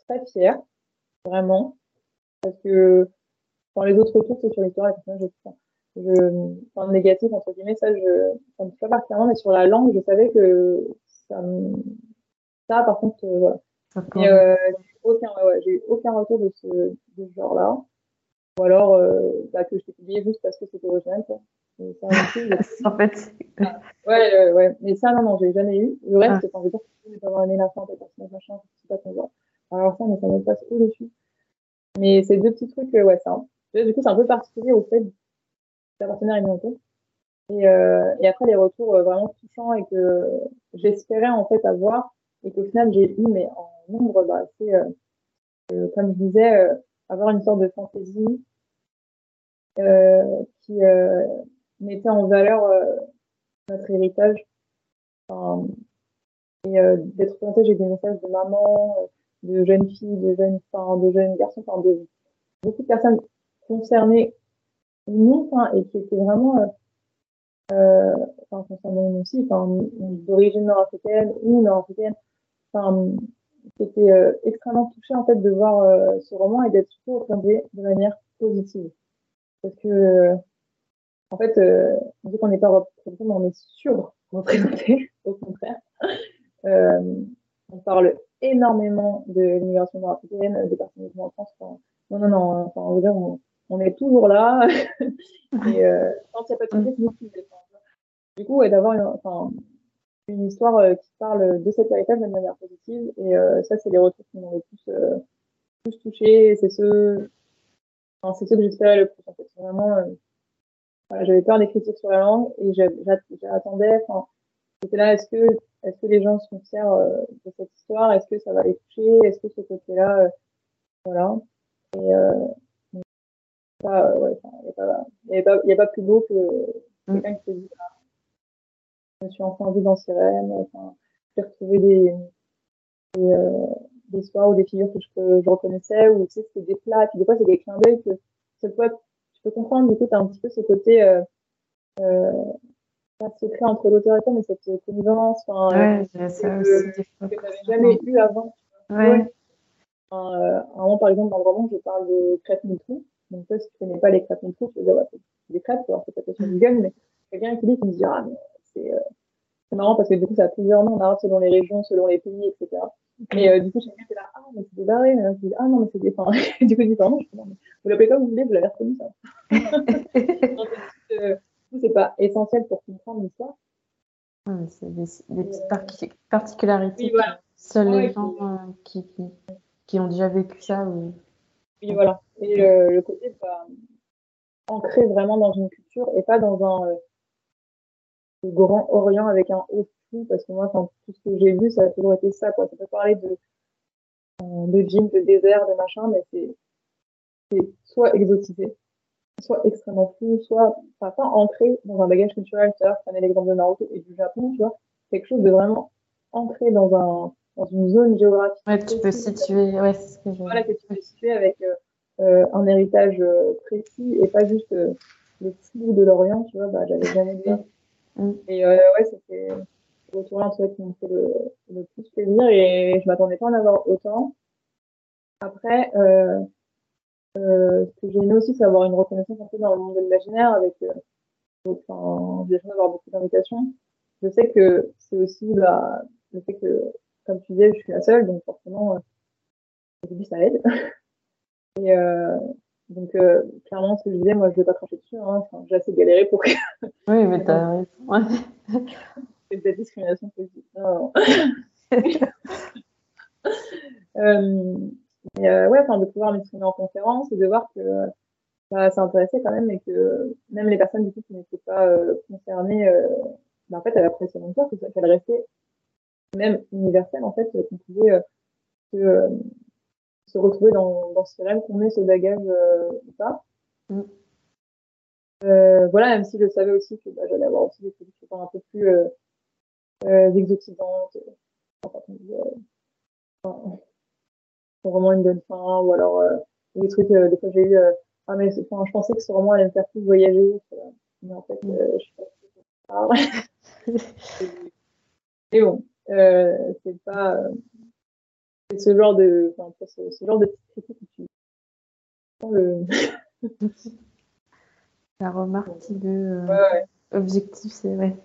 B: très fière, vraiment, parce que dans les autres retours, c'est sur l'histoire, et je, je, enfin, le négatif, entre guillemets, ça, je, ça me pas particulièrement, mais sur la langue, je savais que ça, ça par contre, voilà. Et, euh, j'ai aucun, ouais, j'ai eu aucun retour de ce, de ce genre-là. Ou alors, euh, bah, que je t'ai publié juste parce que c'était original, quoi. (laughs)
A: en fait.
B: Ouais, euh, ouais. Mais ça, non, non, j'ai jamais eu. Le reste, ah. quand que je pas avoir aimé la fin, peut-être, machin, c'est pas ton genre. Alors ça, mais ça me passe au-dessus. Mais ces deux petits trucs, euh, ouais, ça. Du coup, c'est un peu particulier au fait entreprise. Et, euh, et après, les retours euh, vraiment touchants et que j'espérais en fait avoir et qu'au final, j'ai eu, mais en nombre, bah, c'est, euh, comme je disais, avoir une sorte de fantaisie qui mettait en valeur notre héritage. et euh, d'être présenté, j'ai des messages de maman, euh, de jeunes filles, de jeunes, enfin, de jeunes garçons, enfin, de beaucoup de personnes concernées enfin, et qui étaient vraiment, euh, euh enfin, concernées nous aussi, enfin, d'origine nord-africaine ou nord-africaine, enfin, qui étaient euh, extrêmement touchées, en fait, de voir euh, ce roman et d'être surtout représenté de manière positive. Parce que, en fait, euh, vu qu'on n'est pas représenté, on est sur représenté, (laughs) au contraire. Euh, on parle énormément de l'immigration nord-africaine, des personnes qui en France. Non, non, non, enfin, on veut dire, on, on est toujours là. (laughs) et euh, quand il n'y a pas de sujet, c'est nous qui Du coup, ouais, d'avoir une, enfin, une histoire euh, qui parle de cet héritage de manière positive. Et euh, ça, c'est les retours qui m'ont le plus, euh, plus touché. C'est ceux, enfin, c'est ceux que j'espérais le plus. En fait. Vraiment, euh, j'avais peur des critiques sur la langue et j'attendais. Enfin, c'était là, est-ce que, est-ce que les gens sont fiers de cette histoire? Est-ce que ça va les toucher? Est-ce que ce côté-là, euh, voilà. Et euh, pas, ouais, il n'y a, a, a pas plus beau que mm. quelqu'un qui se dit, ah, je me suis enfin vue dans Sirène. Enfin, j'ai retrouvé des, des, euh, des histoires ou des figures que je, que je reconnaissais, ou tu sais, c'était des plats, puis des fois c'est des clins d'œil que cette fois tu peux comprendre, du coup, tu as un petit peu ce côté, euh, euh, pas secret entre l'auteur et toi, mais cette connivence, enfin,
A: ouais, euh, ça
B: que, que tu n'avais jamais eu avant.
A: Ouais. ouais.
B: Euh, un moment, par exemple, dans le roman, je parle de crêpes Miltrou. Donc, toi, si tu connais pas les crêpes Miltrou, tu vas dire, ouais, c'est des crêpes, alors c'est pas question du Google, mais quelqu'un qui dit, qui me dit, ah, mais c'est, euh, c'est marrant parce que du coup, ça a plusieurs noms, on a selon les régions, selon les pays, etc. Mais euh, du coup, chacun était là, ah, mais c'est des barrés, mais là, je dis, ah non, mais c'est des. Enfin, (laughs) du coup, je dis, pardon, je dis, non, mais vous l'appelez comme vous voulez, vous l'avez reconnu, ça. (laughs) euh, c'est pas essentiel pour comprendre l'histoire.
A: Ouais, c'est des, des petites par particularités.
B: Oui, voilà.
A: Seuls ouais, les gens euh, qui, qui, qui, ont déjà vécu ça. Ou...
B: Oui, voilà. Et le, le côté bah, ancré vraiment dans une culture et pas dans un euh, grand Orient avec un haut fou, parce que moi, quand tout ce que j'ai vu, ça a toujours été ça, quoi. Ça peut parler de, de jeans, de désert, de machin, mais c'est, c'est soit exotisé, soit extrêmement flou, soit, enfin, pas ancré dans un bagage culturel. Tu vois, prenez l'exemple de Naruto et du Japon, tu vois. Quelque chose de vraiment ancré dans un, dans une zone géographique.
A: Ouais, tu peux situer, ouais, c'est ce que je
B: Voilà, que tu peux situer avec, euh, euh, un héritage euh, précis et pas juste euh, le flou de l'Orient, tu vois, bah, j'avais (laughs) jamais vu. Mm. Et euh, ouais, c'était le retour là, qui m'ont fait le, le, plus plaisir et je m'attendais pas à en avoir autant. Après, euh, ce que j'ai aimé aussi, c'est avoir une reconnaissance un peu dans le monde de l'imaginaire avec, enfin, j'ai d'avoir beaucoup d'invitations. Je sais que c'est aussi bah, le fait que, comme tu disais, je suis la seule, donc forcément, euh, au début, ça aide. (laughs) Et euh, donc, euh, clairement, ce que je disais, moi, je vais pas cracher dessus. Hein. J'ai assez galéré pour que.
A: Oui, mais t'as (laughs) raison. Ouais.
B: C'est de la discrimination positive. Non, (laughs) euh, mais ouais, enfin, de pouvoir m'exprimer en conférence et de voir que bah, ça intéressait quand même et que même les personnes du coup qui n'étaient pas euh, concernées, euh, bah, en fait, elles appréciaient mon corps, qu'elle restait même universelle en fait, qu'on pouvait que se retrouver dans, dans ce rêve qu'on ait ce bagage ou pas. Mm. voilà, même si je savais aussi que bah, j'allais avoir aussi des solutions un peu plus exotisantes. Enfin, (laughs) vraiment une bonne fin, ou alors des trucs, des fois j'ai eu ah, mais enfin, je pensais que c'est vraiment allait me faire plus voyager. Mais en fait, euh, je suis pas (laughs) Et bon, euh, c'est pas. Euh, c'est ce genre de. Enfin, ce, ce genre de critique que tu.
A: Le... (laughs) La remarque de euh, ouais, ouais. objectif, c'est vrai.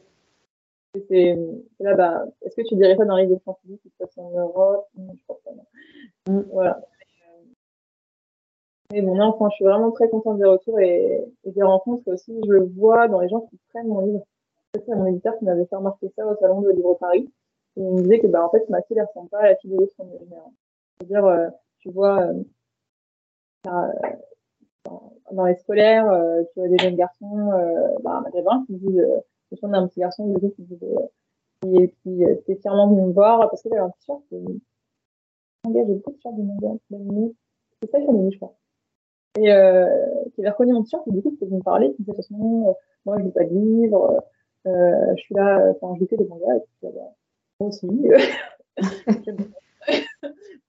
B: C'est là, bah, est-ce que tu dirais ça dans les livre de scientifique qui se passe en Europe? Je crois pas. Non. Mm. Voilà. Mais bon, non, je suis vraiment très contente des retours et, des rencontres aussi. Je le vois dans les gens qui prennent mon livre. C'est mon éditeur qui m'avait fait remarquer ça au salon de Livre Paris. Et il me disait que, bah, en fait, ma fille, elle ressemble pas à la fille de l'autre C'est-à-dire, euh, tu vois, euh, dans les scolaires, euh, tu vois des jeunes garçons, euh, bah, maghrébins qui disent, euh, je suis un petit garçon qui, disait, qui, qui était fièrement venu me voir parce qu'il avait un t-shirt manga, j'ai beaucoup de t-shirts de manga, c'est ça, j'en ai je crois. Et euh, qui avait reconnu mon t-shirt et du coup qui me parler qui disait de toute façon euh, moi je lis pas de livres euh, je suis là enfin je lis que des mangas et puis bah, aussi (laughs)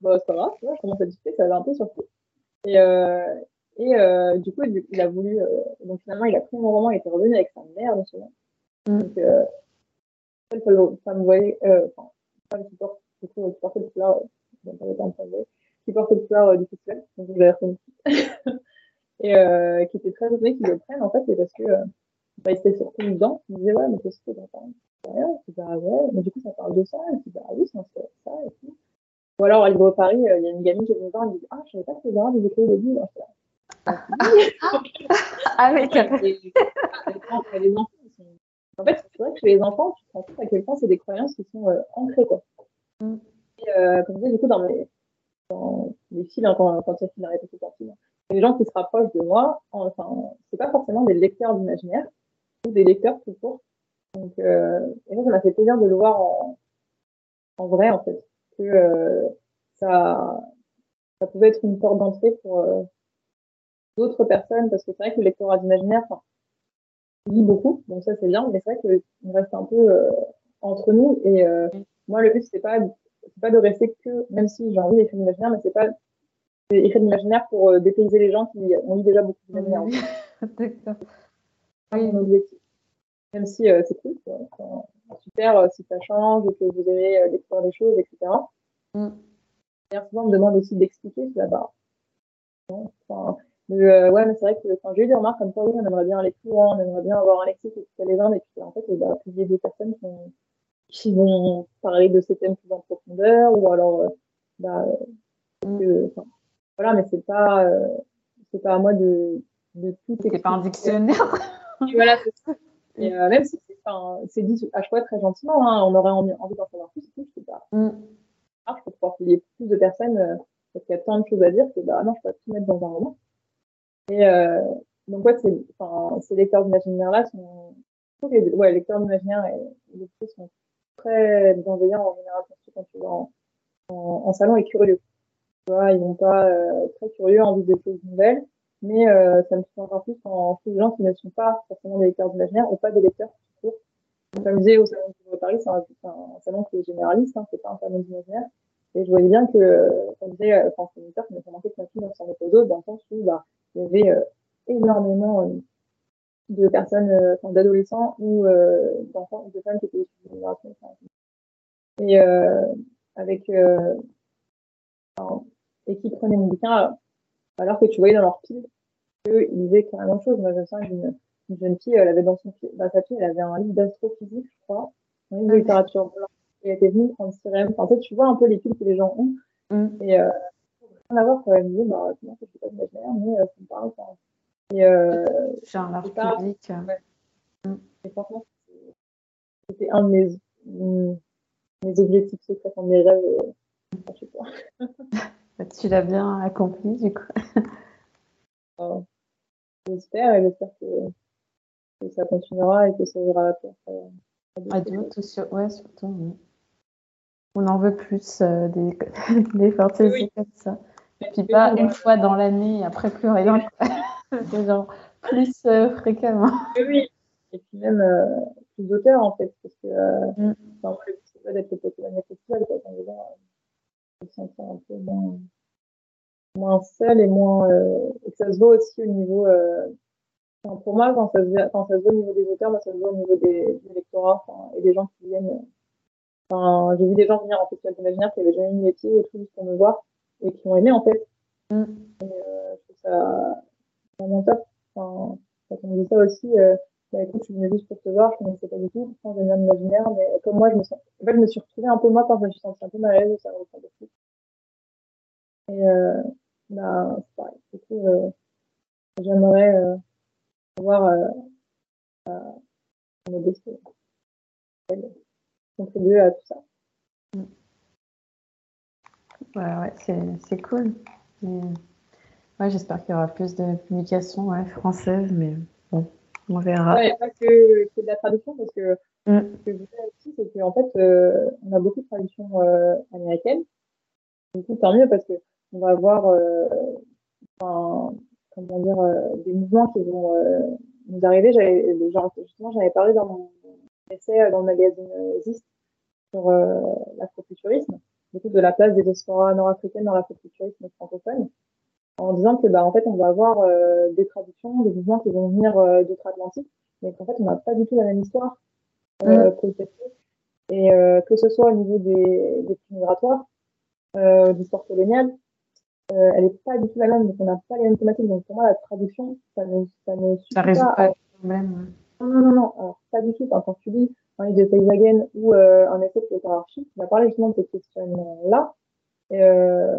B: bon c'est pas grave je commence à discuter ça avait un peu surpris et euh, et euh, du coup il a voulu euh, donc finalement il a pris mon roman il était revenu avec sa mère dans ce moment mm. donc euh, ça me voyait enfin femme qui porte du coup qui portait le fleurs euh, qui portait le fleur du festival donc je l'avais reconnu. (laughs) Et euh, qui était très étonné qu'ils le prennent en fait c'est parce que euh, bah, il s'était surtout dedans il me disait ouais mais qu'est-ce que t'en rien je dis bah ouais mais du coup ça parle de ça et puis bah oui c'est ça et tout ou alors à Livre Paris euh, il y a une gamine qui est venue voir et me dit ah je savais pas que les arabes ils écrivaient des livres ah,
A: ah oui (laughs)
B: les enfants en fait c'est vrai que chez les enfants tu te rends compte à quel point c'est des croyances qui sont euh, ancrées quoi mm. et euh, comme je disais du coup dans mes dans les fils hein, quand, quand il y a fil d'arrêt c'est parti les gens qui se rapprochent de moi, enfin, c'est pas forcément des lecteurs d'imaginaire, ou des lecteurs tout court. Donc, euh, et ça, ça m'a fait plaisir de le voir en, en vrai, en fait, que euh, ça, ça pouvait être une porte d'entrée pour euh, d'autres personnes, parce que c'est vrai que le lectorat d'imaginaire, enfin, lit beaucoup, donc ça c'est bien, mais c'est vrai qu'il reste un peu euh, entre nous. Et euh, moi, le but c'est pas, c'est pas de rester que, même si j'ai envie d'écrire l'imaginaire, mais c'est pas c'est écrire de l'imaginaire pour euh, dépayser les gens qui ont lu déjà beaucoup d'imaginaire. (laughs) D'accord. Mon objectif. Même si euh, c'est cool, quoi. super euh, si ça change, que vous avez euh, découvert des choses, etc. Mm. D'ailleurs, souvent, on me demande aussi d'expliquer là-bas. Enfin, euh, ouais, mais c'est vrai que j'ai eu des remarques comme ça, oui, on aimerait bien aller plus loin, on aimerait bien avoir un lexique et tout les gens, et puis en fait, bah, il y a des personnes qui, qui, vont parler de ces thèmes plus en profondeur, ou alors, bah, mm. que, voilà, mais c'est pas, c'est pas à moi de, de tout
A: C'est pas un dictionnaire.
B: voilà, c'est ça. Et euh, même si c'est dit à chaque fois très gentiment, hein, on aurait envie, envie d'en savoir plus, je sais pas. Mm. Ah, je peux pouvoir payer plus de personnes euh, parce qu'il y a tant de choses à dire que bah non, je peux pas tout mettre dans un roman. Et euh, donc ouais, c'est, enfin, ces lecteurs d'imaginaire là sont, je trouve que les, ouais, les lecteurs d'imaginaire et les sont très bienveillants en général quand tu vas en, en, en salon et curieux ils vont pas euh, très curieux, envie de choses nouvelles. Mais euh, ça me fait encore plus en les gens qui ne sont pas forcément des lecteurs d'imaginaire ou pas des lecteurs tout court. Comme je disais au salon de Paris, c'est un, salon qui est généraliste, hein, c'est pas un salon d'imaginaire. Et je voyais bien que, comme je disais, euh, enfin, c'est une qui m'a remarqué que ma fille s'en est aux autres, dans le sens où bah, il y avait euh, énormément euh, de personnes, euh, enfin, d'adolescents ou euh, d'enfants, de femmes qui étaient issues de l'immigration. Et avec et qui prenaient mon bouquin alors que tu voyais dans leur pile qu'ils disaient carrément chose. Moi, je sens une, une jeune fille, elle avait dans son dans sa pile, elle avait un livre d'astrophysique, je crois, un livre de littérature Et elle était venue prendre sirène. en fait, tu vois un peu les piles que les gens ont. Mm. Et euh, rien à voir quand elle me disait, bah, comment je sais pas d'imaginaire, mais euh, ça me parle. Enfin, et euh,
A: j'ai un art public. Ouais.
B: Mm. Et franchement, c'était un de mes, mes objectifs secrets, un de mes rêves. Euh, je sais pas.
A: Tu l'as bien accompli, du coup. (laughs)
B: j'espère et j'espère que, que, ça continuera et que ça ira à
A: À d'autres, sur... ouais, surtout. Oui. On en veut plus euh, des, (laughs) des fantaisies oui. comme ça. Et puis pas une fois dans l'année, après plus rien. c'est (laughs) genre plus euh, fréquemment.
B: Oui, et puis même euh, plus d'auteurs en fait, parce que euh, mm. enfin, le but c'est pas d'être le Pokémon festival, quoi, quand les gens se sentent un peu moins, moins seul et moins euh, et que ça se voit aussi au niveau euh, enfin, pour moi quand ça se quand ça se voit au niveau des auteurs, moi ça se voit au niveau des, des lectorats et des gens qui viennent Enfin, j'ai vu des gens venir en festival d'imaginaire qui avaient jamais mis les pieds et tout juste pour me voir et qui ont aimé en fait. Mm. Et, euh, je trouve ça vraiment top. Enfin, quand on me dit ça aussi, euh, bah, écoute, je suis venue juste pour te voir, je ne connaissais pas du tout, pourtant j'aime bien l'imaginaire, mais comme moi, je me sens, en fait, je me suis retrouvée un peu moi quand je me suis sentie un peu mal à l'aise, ça me ressemble beaucoup. Et, bah, c'est pareil. Du coup, euh, j'aimerais, euh, voir, euh, euh, modestie contribuer à tout ça.
A: Ouais, ouais, c'est cool. ouais, J'espère qu'il y aura plus de publications ouais, françaises, mais bon, on verra.
B: Ouais, pas que, que, de la traduction, parce que mm. ce que je voulais aussi, c'est qu'en fait, euh, on a beaucoup de traductions euh, américaines. Du coup, tant mieux, parce que on va avoir, euh, enfin, comment dire, euh, des mouvements qui vont euh, nous arriver. Genre, justement, j'avais parlé dans mon essai euh, dans le magazine euh, Zist sur euh, l'afrofuturisme, du coup de la place des diasporas nord-africaines dans l'afrofuturisme francophone, en disant que bah en fait on va avoir euh, des traductions, des mouvements qui vont venir euh, d'outre-Atlantique, mais qu'en fait on n'a pas du tout la même histoire euh, mmh. et euh, que ce soit au niveau des, des flux migratoires, euh, d'histoire coloniale, euh, elle n'est pas du tout la même, donc on n'a pas les mêmes thématiques. Donc pour moi la traduction, ça ne, ça ne suffit
A: ça résout pas, le problème.
B: Non, non, non, alors pas du tout. quand tu lis un livre de Volkswagen ou euh, un essai de Archie, qui va parler justement de ces questionnements-là, euh,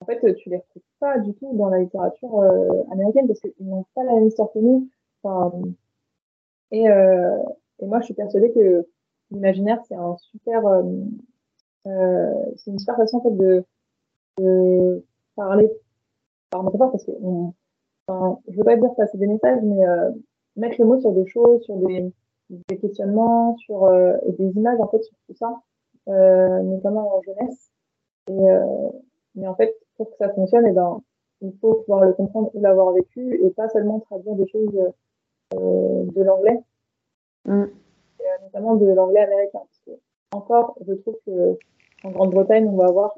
B: en fait, tu les retrouves pas du tout dans la littérature euh, américaine parce qu'ils n'ont pas la même histoire que nous. Enfin, et, euh, et moi, je suis persuadée que l'imaginaire, c'est un super, euh, euh, c'est une super façon en fait de, de parler par métaphore parce que on, enfin, je veux pas dire passer des messages, mais mettre le mot sur des choses, sur des, des questionnements, sur euh, et des images en fait sur tout ça, euh, notamment en jeunesse. Et euh, mais en fait, pour que ça fonctionne, et eh ben, il faut pouvoir le comprendre ou l'avoir vécu et pas seulement traduire des choses euh, de l'anglais, mm. euh, notamment de l'anglais américain. Parce que, encore, je trouve que en Grande-Bretagne, on va avoir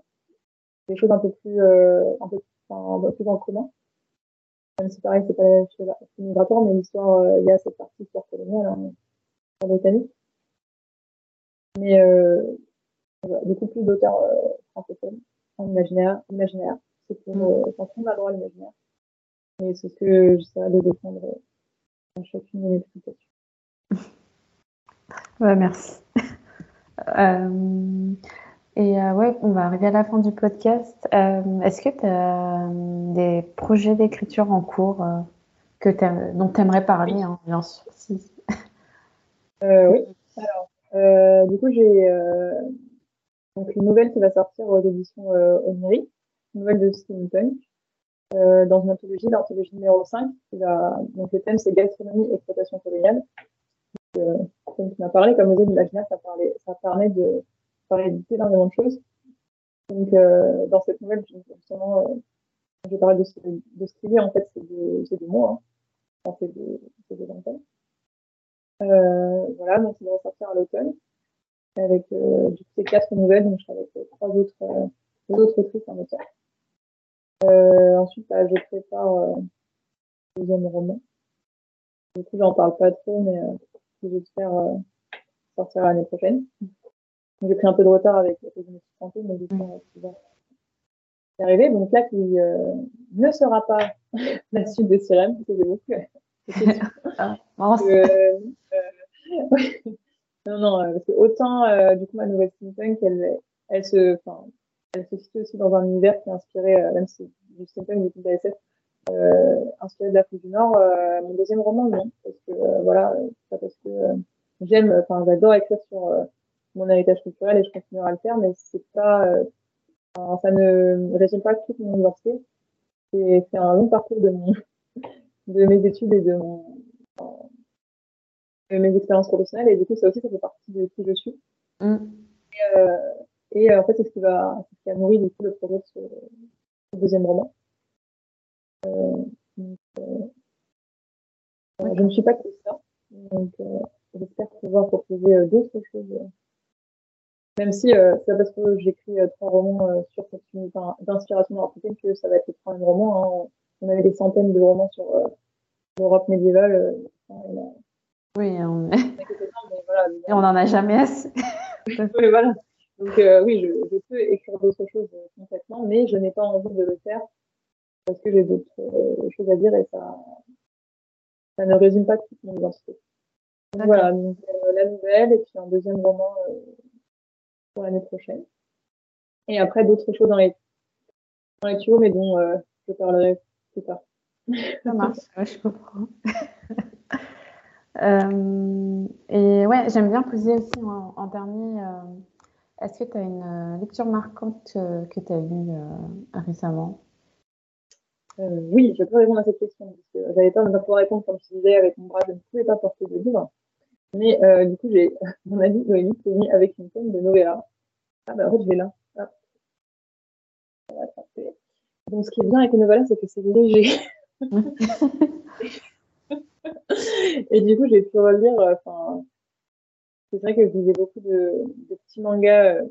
B: des choses un peu plus, euh, un peu, enfin, un peu plus en commun même si pareil, c'est pas chose migratoire, mais l'histoire, euh, il y a cette partie histoire coloniale en, en Britannique. Mais euh, du coup, plus d'auteurs euh, francophones en imaginaire, imaginaire. C'est pour, euh, quand on a le droit à l'imaginaire. Et c'est ce que j'essaierai de défendre à chacune de mes explications. (laughs)
A: Ouais, merci. (laughs) euh, et euh, ouais, on va arriver à la fin du podcast. Euh, Est-ce que tu as euh, des projets d'écriture en cours euh, que dont tu aimerais parler oui. hein, bien sûr si.
B: Euh, oui. Alors, euh, du coup, j'ai donc une nouvelle qui va sortir aux éditions euh, Omiri, une nouvelle de steampunk, dans une anthologie, l'anthologie numéro 5. Va, donc le thème c'est gastronomie et exploitation coloniale. Donc, comme tu m'as parlé, comme vous l'imaginaire, ça parlait, ça parlait de éditer énormément de choses. Donc, euh, dans cette nouvelle, justement, euh, je parle de, de ce en fait, c'est de, c'est de mots, hein. C'est de, c'est. Euh, voilà, donc il va sortir à l'automne avec euh, ces quatre nouvelles, donc je serai avec euh, trois autres, euh, deux autres autrices en auteur. Ensuite, bah, je prépare euh, le deuxième roman. Du coup, j'en parle pas trop, mais euh, j'espère euh, sortir l'année prochaine. J'ai pris un peu de retard avec la de santé, mais qu'il va y arriver. Donc là, qui euh, ne sera pas (laughs) la suite de Sirène, parce que beaucoup. (laughs) ah, euh, euh, (laughs) non, non, euh, parce que autant, euh, du coup, ma nouvelle steampunk, elle, elle se, elle se situe aussi dans un univers qui est inspiré, euh, même si du steampunk, du coup, d'ASF, euh, inspiré de l'Afrique du Nord. Euh, mon deuxième roman, non, parce que, euh, voilà, pas parce que j'aime, enfin, j'adore écrire sur euh, mon héritage culturel et je continuerai à le faire, mais c'est pas, euh, ça ne résume pas toute mon identité. C'est, c'est un long parcours de mon, de mes études et de mon, de mes expériences professionnelles et du coup ça aussi ça fait partie de qui je suis. Mm. Et, euh, et, en fait c'est ce qui va, c'est ce qui a nourri du coup le projet de ce, deuxième roman. Donc, je ne suis pas que ça. Donc, j'espère pouvoir proposer d'autres choses. Même si c'est parce que j'écris trois romans sur cette unité d'inspiration nord-africaine que ça va être le troisième roman. Hein. On avait des centaines de romans sur l'Europe médiévale.
A: oui, on... (laughs) Et on n'en a jamais assez. (laughs)
B: oui, voilà. Donc euh, oui, je, peux écrire d'autres choses euh, complètement, mais je n'ai pas envie de le faire parce que j'ai d'autres euh, choses à dire et ça, ça ne résume pas toute mon identité. Donc, voilà, donc, la nouvelle et puis un deuxième roman pour l'année prochaine. Et après d'autres choses dans les, dans les tuyaux, mais dont je parlerai plus tard.
A: Ça (laughs) marche, je comprends. et ouais, j'aime bien poser aussi en, en dernier est-ce que tu as une euh, lecture marquante euh, que tu as lue euh, récemment?
B: Oui, je peux répondre à cette question. Parce que j'avais peur de ne pas pouvoir répondre, comme je disais, avec mon bras, je ne pouvais pas porter de livre. Mais du coup, j'ai (laughs) mon ami Noémie qui est mis avec une tonne de novella. Ah, bah en fait, je vais là. Ah. Donc, ce qui est bien avec les novellas, c'est que c'est léger. (laughs) Et du coup, j'ai pu relire, enfin, c'est vrai que je lisais beaucoup de, de petits mangas. Euh,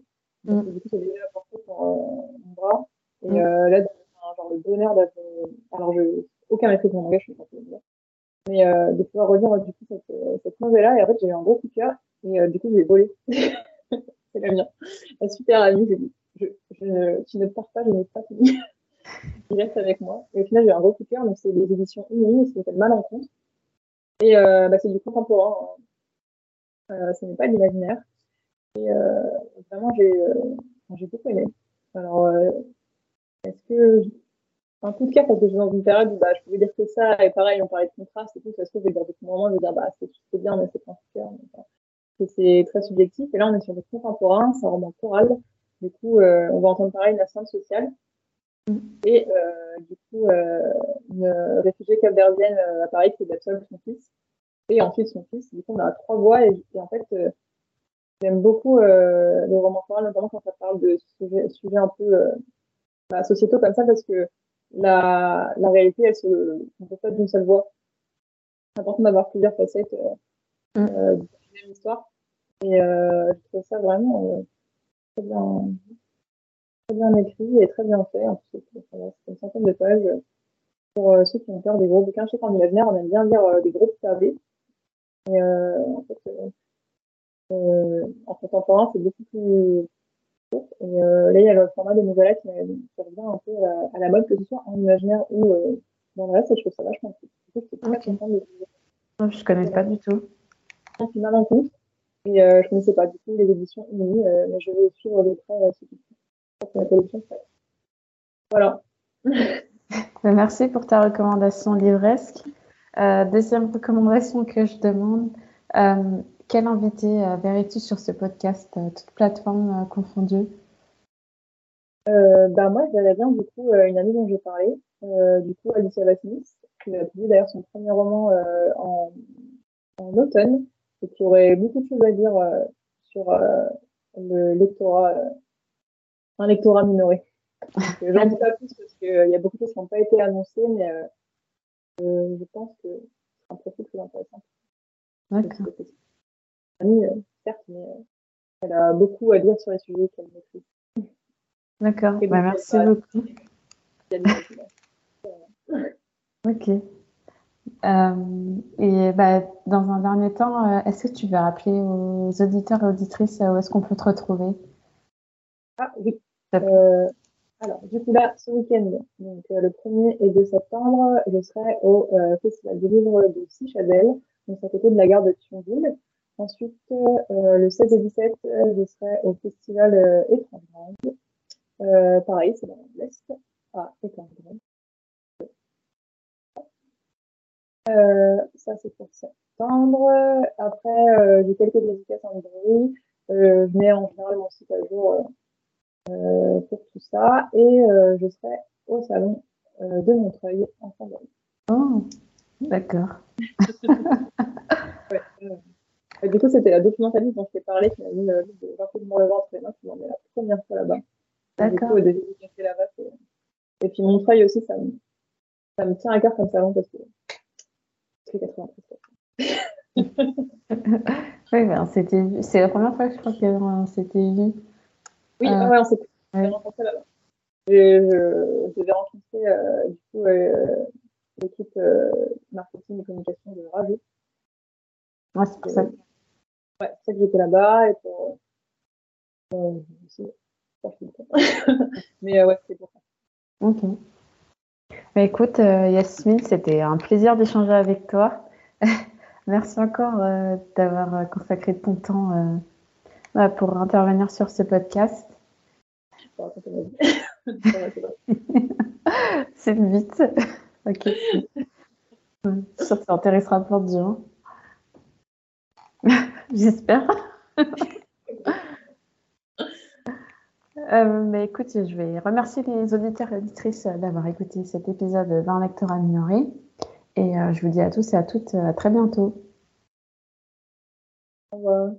B: mm. Du coup, ça déjà apporté pour euh, mon bras. Et mm. euh, là, genre le bonheur d'avoir. Alors, je aucun maîtrise mon manga, je suis pas dire. Mais euh, de pouvoir relire du coup cette, euh, cette nouvelle-là. Et en fait, j'ai eu un gros coup de cœur. Et euh, du coup, je l'ai volé. (laughs) c'est la mienne. La super amie, j'ai dit je, je, tu ne pars pas, je n'ai pas fini. (laughs) Il reste avec moi. Et au final, j'ai eu un gros coup de cœur. Donc, c'est les éditions Uni, c'est s'appelle Malencontre. Et euh, bah, c'est du contemporain. Hein. Euh, ce n'est pas l'imaginaire. Et euh, vraiment, j'ai j'ai beaucoup aimé. Alors, est-ce que un coup de cœur parce que je suis dans une période où bah, je pouvais dire que ça, et pareil, on parlait de contraste et tout, ça se trouve, je vais dire depuis un moment, je vais dire, bah, c'est bien, mais c'est pas de cœur. C'est très subjectif. Et là, on est sur le contemporain, c'est un roman choral. Du coup, euh, on va entendre parler d'une assistante sociale. Mm. Et euh, du coup, euh, une réfugiée capverdienne à Paris qui est seule son fils et ensuite son fils. Du coup, on a trois voix et, en fait, euh, j'aime beaucoup euh, le roman choral, notamment quand ça parle de sujets, sujet un peu euh, bah, sociétaux comme ça, parce que la, la réalité, elle se compose pas d'une seule voix. C'est important d'avoir plusieurs facettes mm. euh, de la même histoire. Et euh, je trouve ça vraiment euh, très bien, très bien écrit et très bien fait. En plus, c'est une centaine de pages pour ceux qui ont peur des gros bouquins. Je sais qu'en imaginaire, on aime bien lire des gros pavés. Et euh, en fait, euh, euh, en contemporain, c'est beaucoup plus. Et là, il y a le format des nouvelles qui, qui revient un peu à, la mode, que ce soit en imaginaire ou dans le reste, et je trouve ça vachement cool. Je très
A: okay. de Je connais pas du tout.
B: Je suis mal en compte. Et euh, je ne connaissais pas du tout les éditions Uni, euh, mais je vais suivre de près euh, ce qui c'est ma collection. Voilà. (laughs)
A: Merci pour ta recommandation livresque. Euh, deuxième recommandation que je demande, euh, quel invité euh, verrais-tu sur ce podcast, toute plateforme confondue?
B: Bah, Moi, je verrais bien du coup une amie dont j'ai parlé, du coup Alicia Basnis, qui a publié d'ailleurs son premier roman en, en, automne et qui aurait beaucoup de choses à dire sur le lectorat, un lectorat minoré. J'en dis pas plus parce qu'il y a beaucoup de choses qui n'ont pas été annoncées, mais euh, je pense que c'est un profil très intéressant.
A: D'accord.
B: Euh, certes, mais euh, elle a beaucoup à dire sur les sujets qu'elle maîtrise.
A: D'accord, bah, merci beaucoup. (laughs) ok. Euh, et bah, dans un dernier temps, est-ce que tu veux rappeler aux auditeurs et auditrices où est-ce qu'on peut te retrouver?
B: Ah oui. Euh, alors, du coup, là, ce week-end, donc euh, le 1er et 2 septembre, je serai au Festival du livre de Sichadel, donc à côté de la gare de Thionville. Ensuite, euh, le 16 et 17, je serai au Festival euh, pareil, c'est dans l'Est. Ah, Étrangeland. Euh, ça, c'est pour septembre. Après, j'ai quelques dédicaces en librairie. je mets en général mon site à jour euh, pour tout ça. Et euh, je serai au salon euh, de Montreuil en fin d'année.
A: Oh, d'accord. (laughs)
B: ouais, du coup, c'était la documentaliste dont je t'ai parlé qui m'a mis le de 20 de le ventre et moi qui m'en la première fois là-bas.
A: D'accord.
B: Du coup, là-bas, Et puis Montreuil aussi, ça me, ça me tient à cœur comme salon parce que c'est 93. (laughs)
A: oui, ben, c'était c'est la première fois que je crois qu'on s'était vu.
B: Oui, euh, ouais, on s'est ouais. rencontrés là-bas. Vais rencontrer euh, du coup euh, l'équipe euh, marketing et communication de Rajo.
A: Ouais, c'est pour ça.
B: Ouais, c'est ça que j'étais là-bas et pour. Euh, (laughs) Mais ouais, c'est pour ça.
A: Ok. Bah, écoute, Yasmine, c'était un plaisir d'échanger avec toi. (laughs) Merci encore d'avoir consacré ton temps bah, pour intervenir sur ce podcast. (laughs) C'est vite. Ok. Je que ça intéressera plein de gens. (laughs) J'espère. (laughs) Euh, mais écoute, je vais remercier les auditeurs et auditrices d'avoir écouté cet épisode d'un lecteur amélioré. Et euh, je vous dis à tous et à toutes à très bientôt.
B: Au revoir.